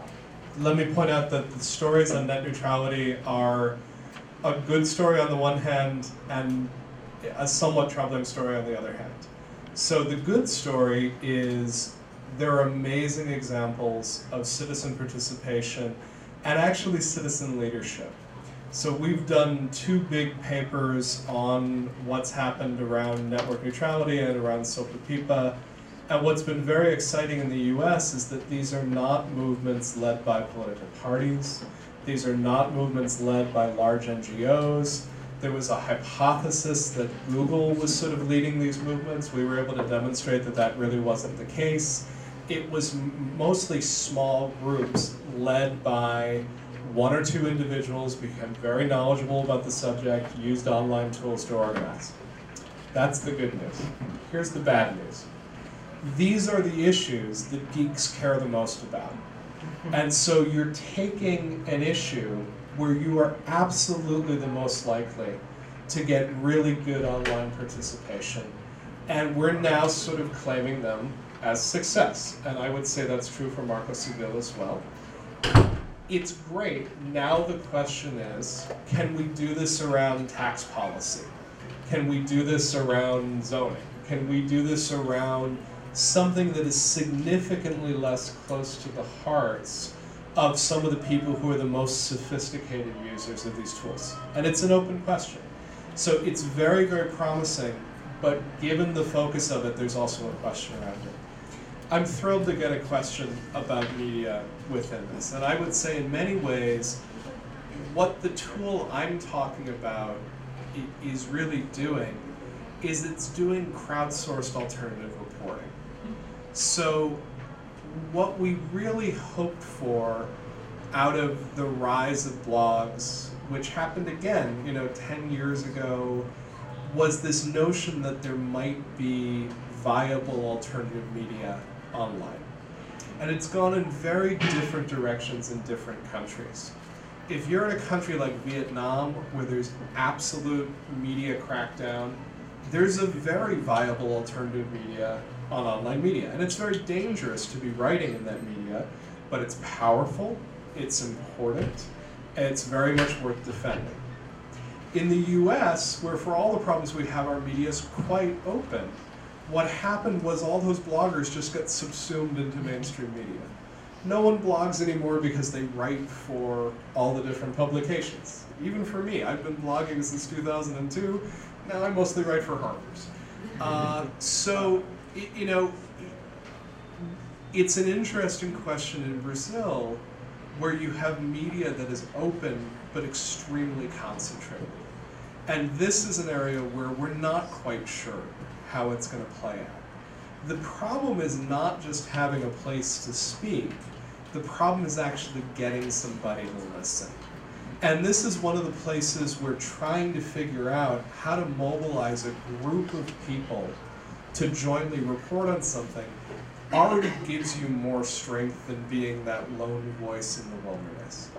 let me point out that the stories on net neutrality are a good story on the one hand and a somewhat troubling story on the other hand. So the good story is there are amazing examples of citizen participation and actually citizen leadership. So we've done two big papers on what's happened around network neutrality and around SOPA PIPA. And what's been very exciting in the US is that these are not movements led by political parties. These are not movements led by large NGOs. There was a hypothesis that Google was sort of leading these movements. We were able to demonstrate that that really wasn't the case. It was mostly small groups led by one or two individuals became very knowledgeable about the subject, used online tools to organize. That's the good news. Here's the bad news. These are the issues that geeks care the most about. And so you're taking an issue where you are absolutely the most likely to get really good online participation. And we're now sort of claiming them as success. And I would say that's true for Marco Civil as well. It's great. Now the question is, can we do this around tax policy? Can we do this around zoning? Can we do this around something that is significantly less close to the hearts of some of the people who are the most sophisticated users of these tools? And it's an open question. So it's very, very promising, but given the focus of it, there's also a question around it. I'm thrilled to get a question about media within this. And I would say, in many ways, what the tool I'm talking about is really doing is it's doing crowdsourced alternative. So, what we really hoped for out of the rise of blogs, which happened again, you know, 10 years ago, was this notion that there might be viable alternative media online. And it's gone in very different directions in different countries. If you're in a country like Vietnam, where there's absolute media crackdown, there's a very viable alternative media on online media. And it's very dangerous to be writing in that media, but it's powerful, it's important, and it's very much worth defending. In the US, where for all the problems we have, our media is quite open, what happened was all those bloggers just got subsumed into mainstream media. No one blogs anymore because they write for all the different publications. Even for me, I've been blogging since 2002. Now I mostly write for Harper's. Uh, so, you know, it's an interesting question in Brazil where you have media that is open but extremely concentrated. And this is an area where we're not quite sure how it's going to play out. The problem is not just having a place to speak, the problem is actually getting somebody to listen. And this is one of the places we're trying to figure out how to mobilize a group of people to jointly report on something already gives you more strength than being that lone voice in the wilderness.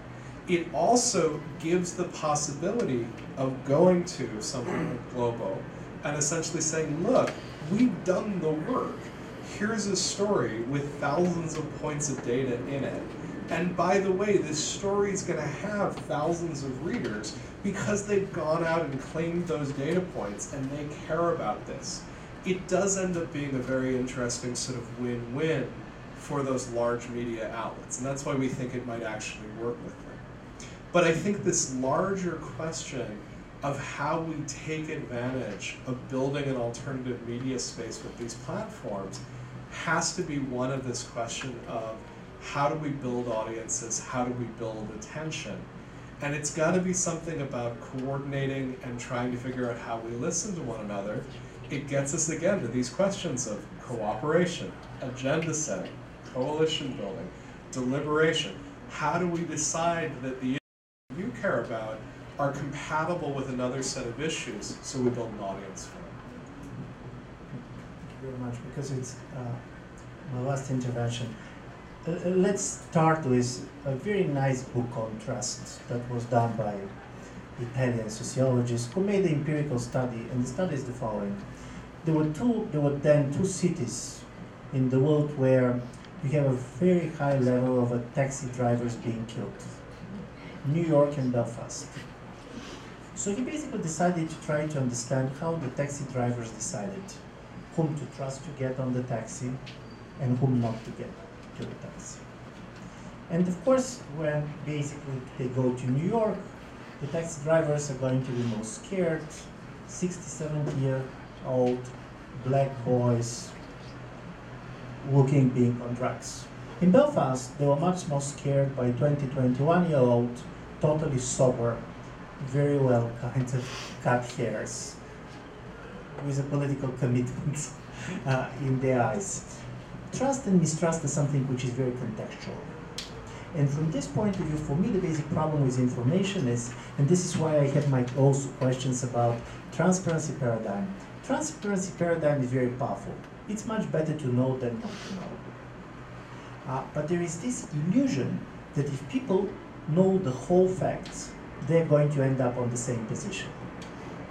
It also gives the possibility of going to something like Globo and essentially saying, look, we've done the work. Here's a story with thousands of points of data in it. And by the way, this story is going to have thousands of readers because they've gone out and claimed those data points and they care about this. It does end up being a very interesting sort of win win for those large media outlets. And that's why we think it might actually work with them. But I think this larger question of how we take advantage of building an alternative media space with these platforms has to be one of this question of how do we build audiences, how do we build attention? And it's got to be something about coordinating and trying to figure out how we listen to one another. It gets us again to these questions of cooperation, agenda setting, coalition building, deliberation. How do we decide that the issues you care about are compatible with another set of issues so we build an audience for them? Thank you very much, because it's uh, my last intervention. Uh, uh, let's start with a very nice book on trust that was done by Italian sociologists who made the empirical study, and the study is the following. There were two, there were then two cities in the world where you have a very high level of taxi drivers being killed. New York and Belfast. So he basically decided to try to understand how the taxi drivers decided whom to trust to get on the taxi and whom not to get to the taxi. And of course, when basically they go to New York, the taxi drivers are going to be most scared 60, 70 year old black boys looking being on drugs. In Belfast, they were much more scared by 20, 21 year old, totally sober, very well kind of cut hairs, with a political commitment uh, in their eyes. Trust and mistrust is something which is very contextual. And from this point of view, for me, the basic problem with information is, and this is why I have my also questions about transparency paradigm. Transparency paradigm is very powerful. It's much better to know than not to know. Uh, but there is this illusion that if people know the whole facts, they're going to end up on the same position.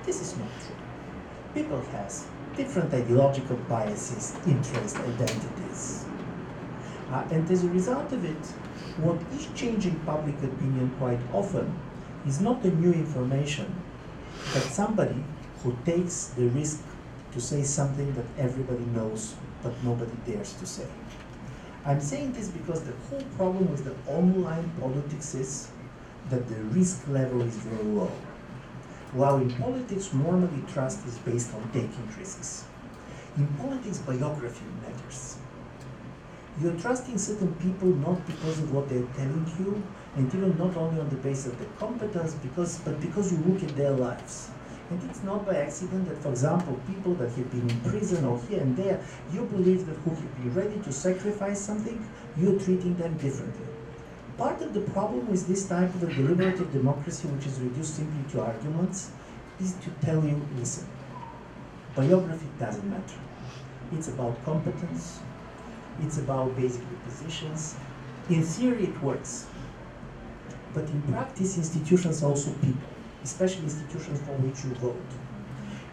This is not true. People have different ideological biases, interests, identities. Uh, and as a result of it, what is changing public opinion quite often is not the new information, but somebody who takes the risk to say something that everybody knows but nobody dares to say. I'm saying this because the whole problem with the online politics is that the risk level is very low. While in politics, normally trust is based on taking risks. In politics, biography matters. You're trusting certain people not because of what they're telling you, and even not only on the basis of their competence, because, but because you look at their lives. And it's not by accident that, for example, people that have been in prison or here and there, you believe that who have been ready to sacrifice something, you're treating them differently. Part of the problem with this type of a deliberative democracy, which is reduced simply to arguments, is to tell you, listen, biography doesn't matter. It's about competence, it's about basically positions. In theory, it works. But in practice, institutions also people, especially institutions for which you vote.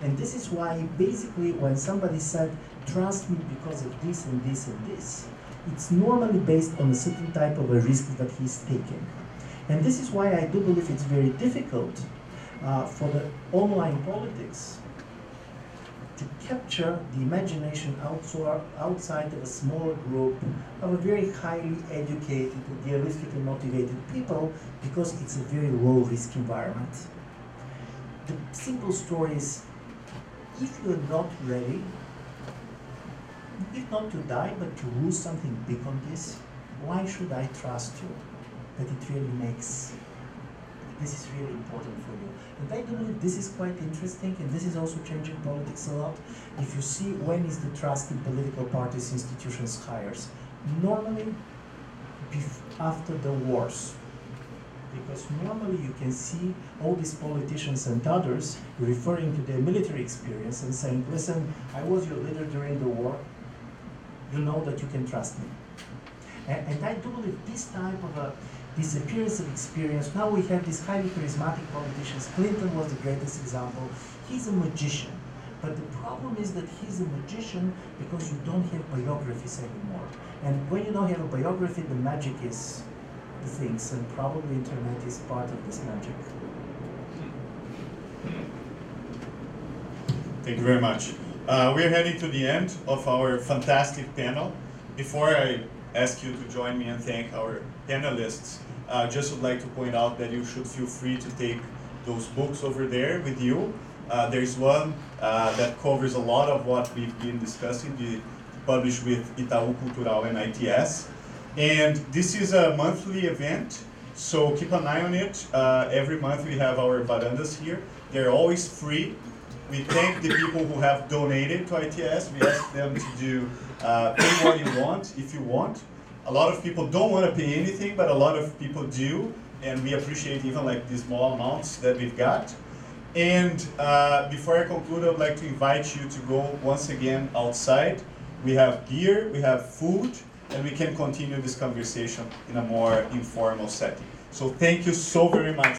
And this is why, basically, when somebody said, trust me because of this and this and this, it's normally based on a certain type of a risk that he's taking. And this is why I do believe it's very difficult uh, for the online politics to capture the imagination outside of a small group of a very highly educated, idealistically motivated people because it's a very low risk environment. The simple story is if you're not ready if not to die, but to lose something big on this, why should I trust you that it really makes, this is really important for you? And I do believe this is quite interesting, and this is also changing politics a lot. If you see when is the trust in political parties, institutions hires, normally after the wars. because normally you can see all these politicians and others referring to their military experience and saying, listen, I was your leader during the war, you know that you can trust me. And, and I do believe this type of a this appearance of experience, now we have these highly charismatic politicians. Clinton was the greatest example. He's a magician. But the problem is that he's a magician because you don't have biographies anymore. And when you don't have a biography, the magic is the things, and probably internet is part of this magic. Thank you very much. Uh, we're heading to the end of our fantastic panel. Before I ask you to join me and thank our panelists, uh, just would like to point out that you should feel free to take those books over there with you. Uh, there's one uh, that covers a lot of what we've been discussing, the, published with Itaú Cultural and ITS. And this is a monthly event, so keep an eye on it. Uh, every month we have our barandas here. They're always free. We thank the people who have donated to ITS. We ask them to do uh, pay what you want if you want. A lot of people don't want to pay anything, but a lot of people do, and we appreciate even like the small amounts that we've got. And uh, before I conclude, I would like to invite you to go once again outside. We have beer, we have food, and we can continue this conversation in a more informal setting. So thank you so very much.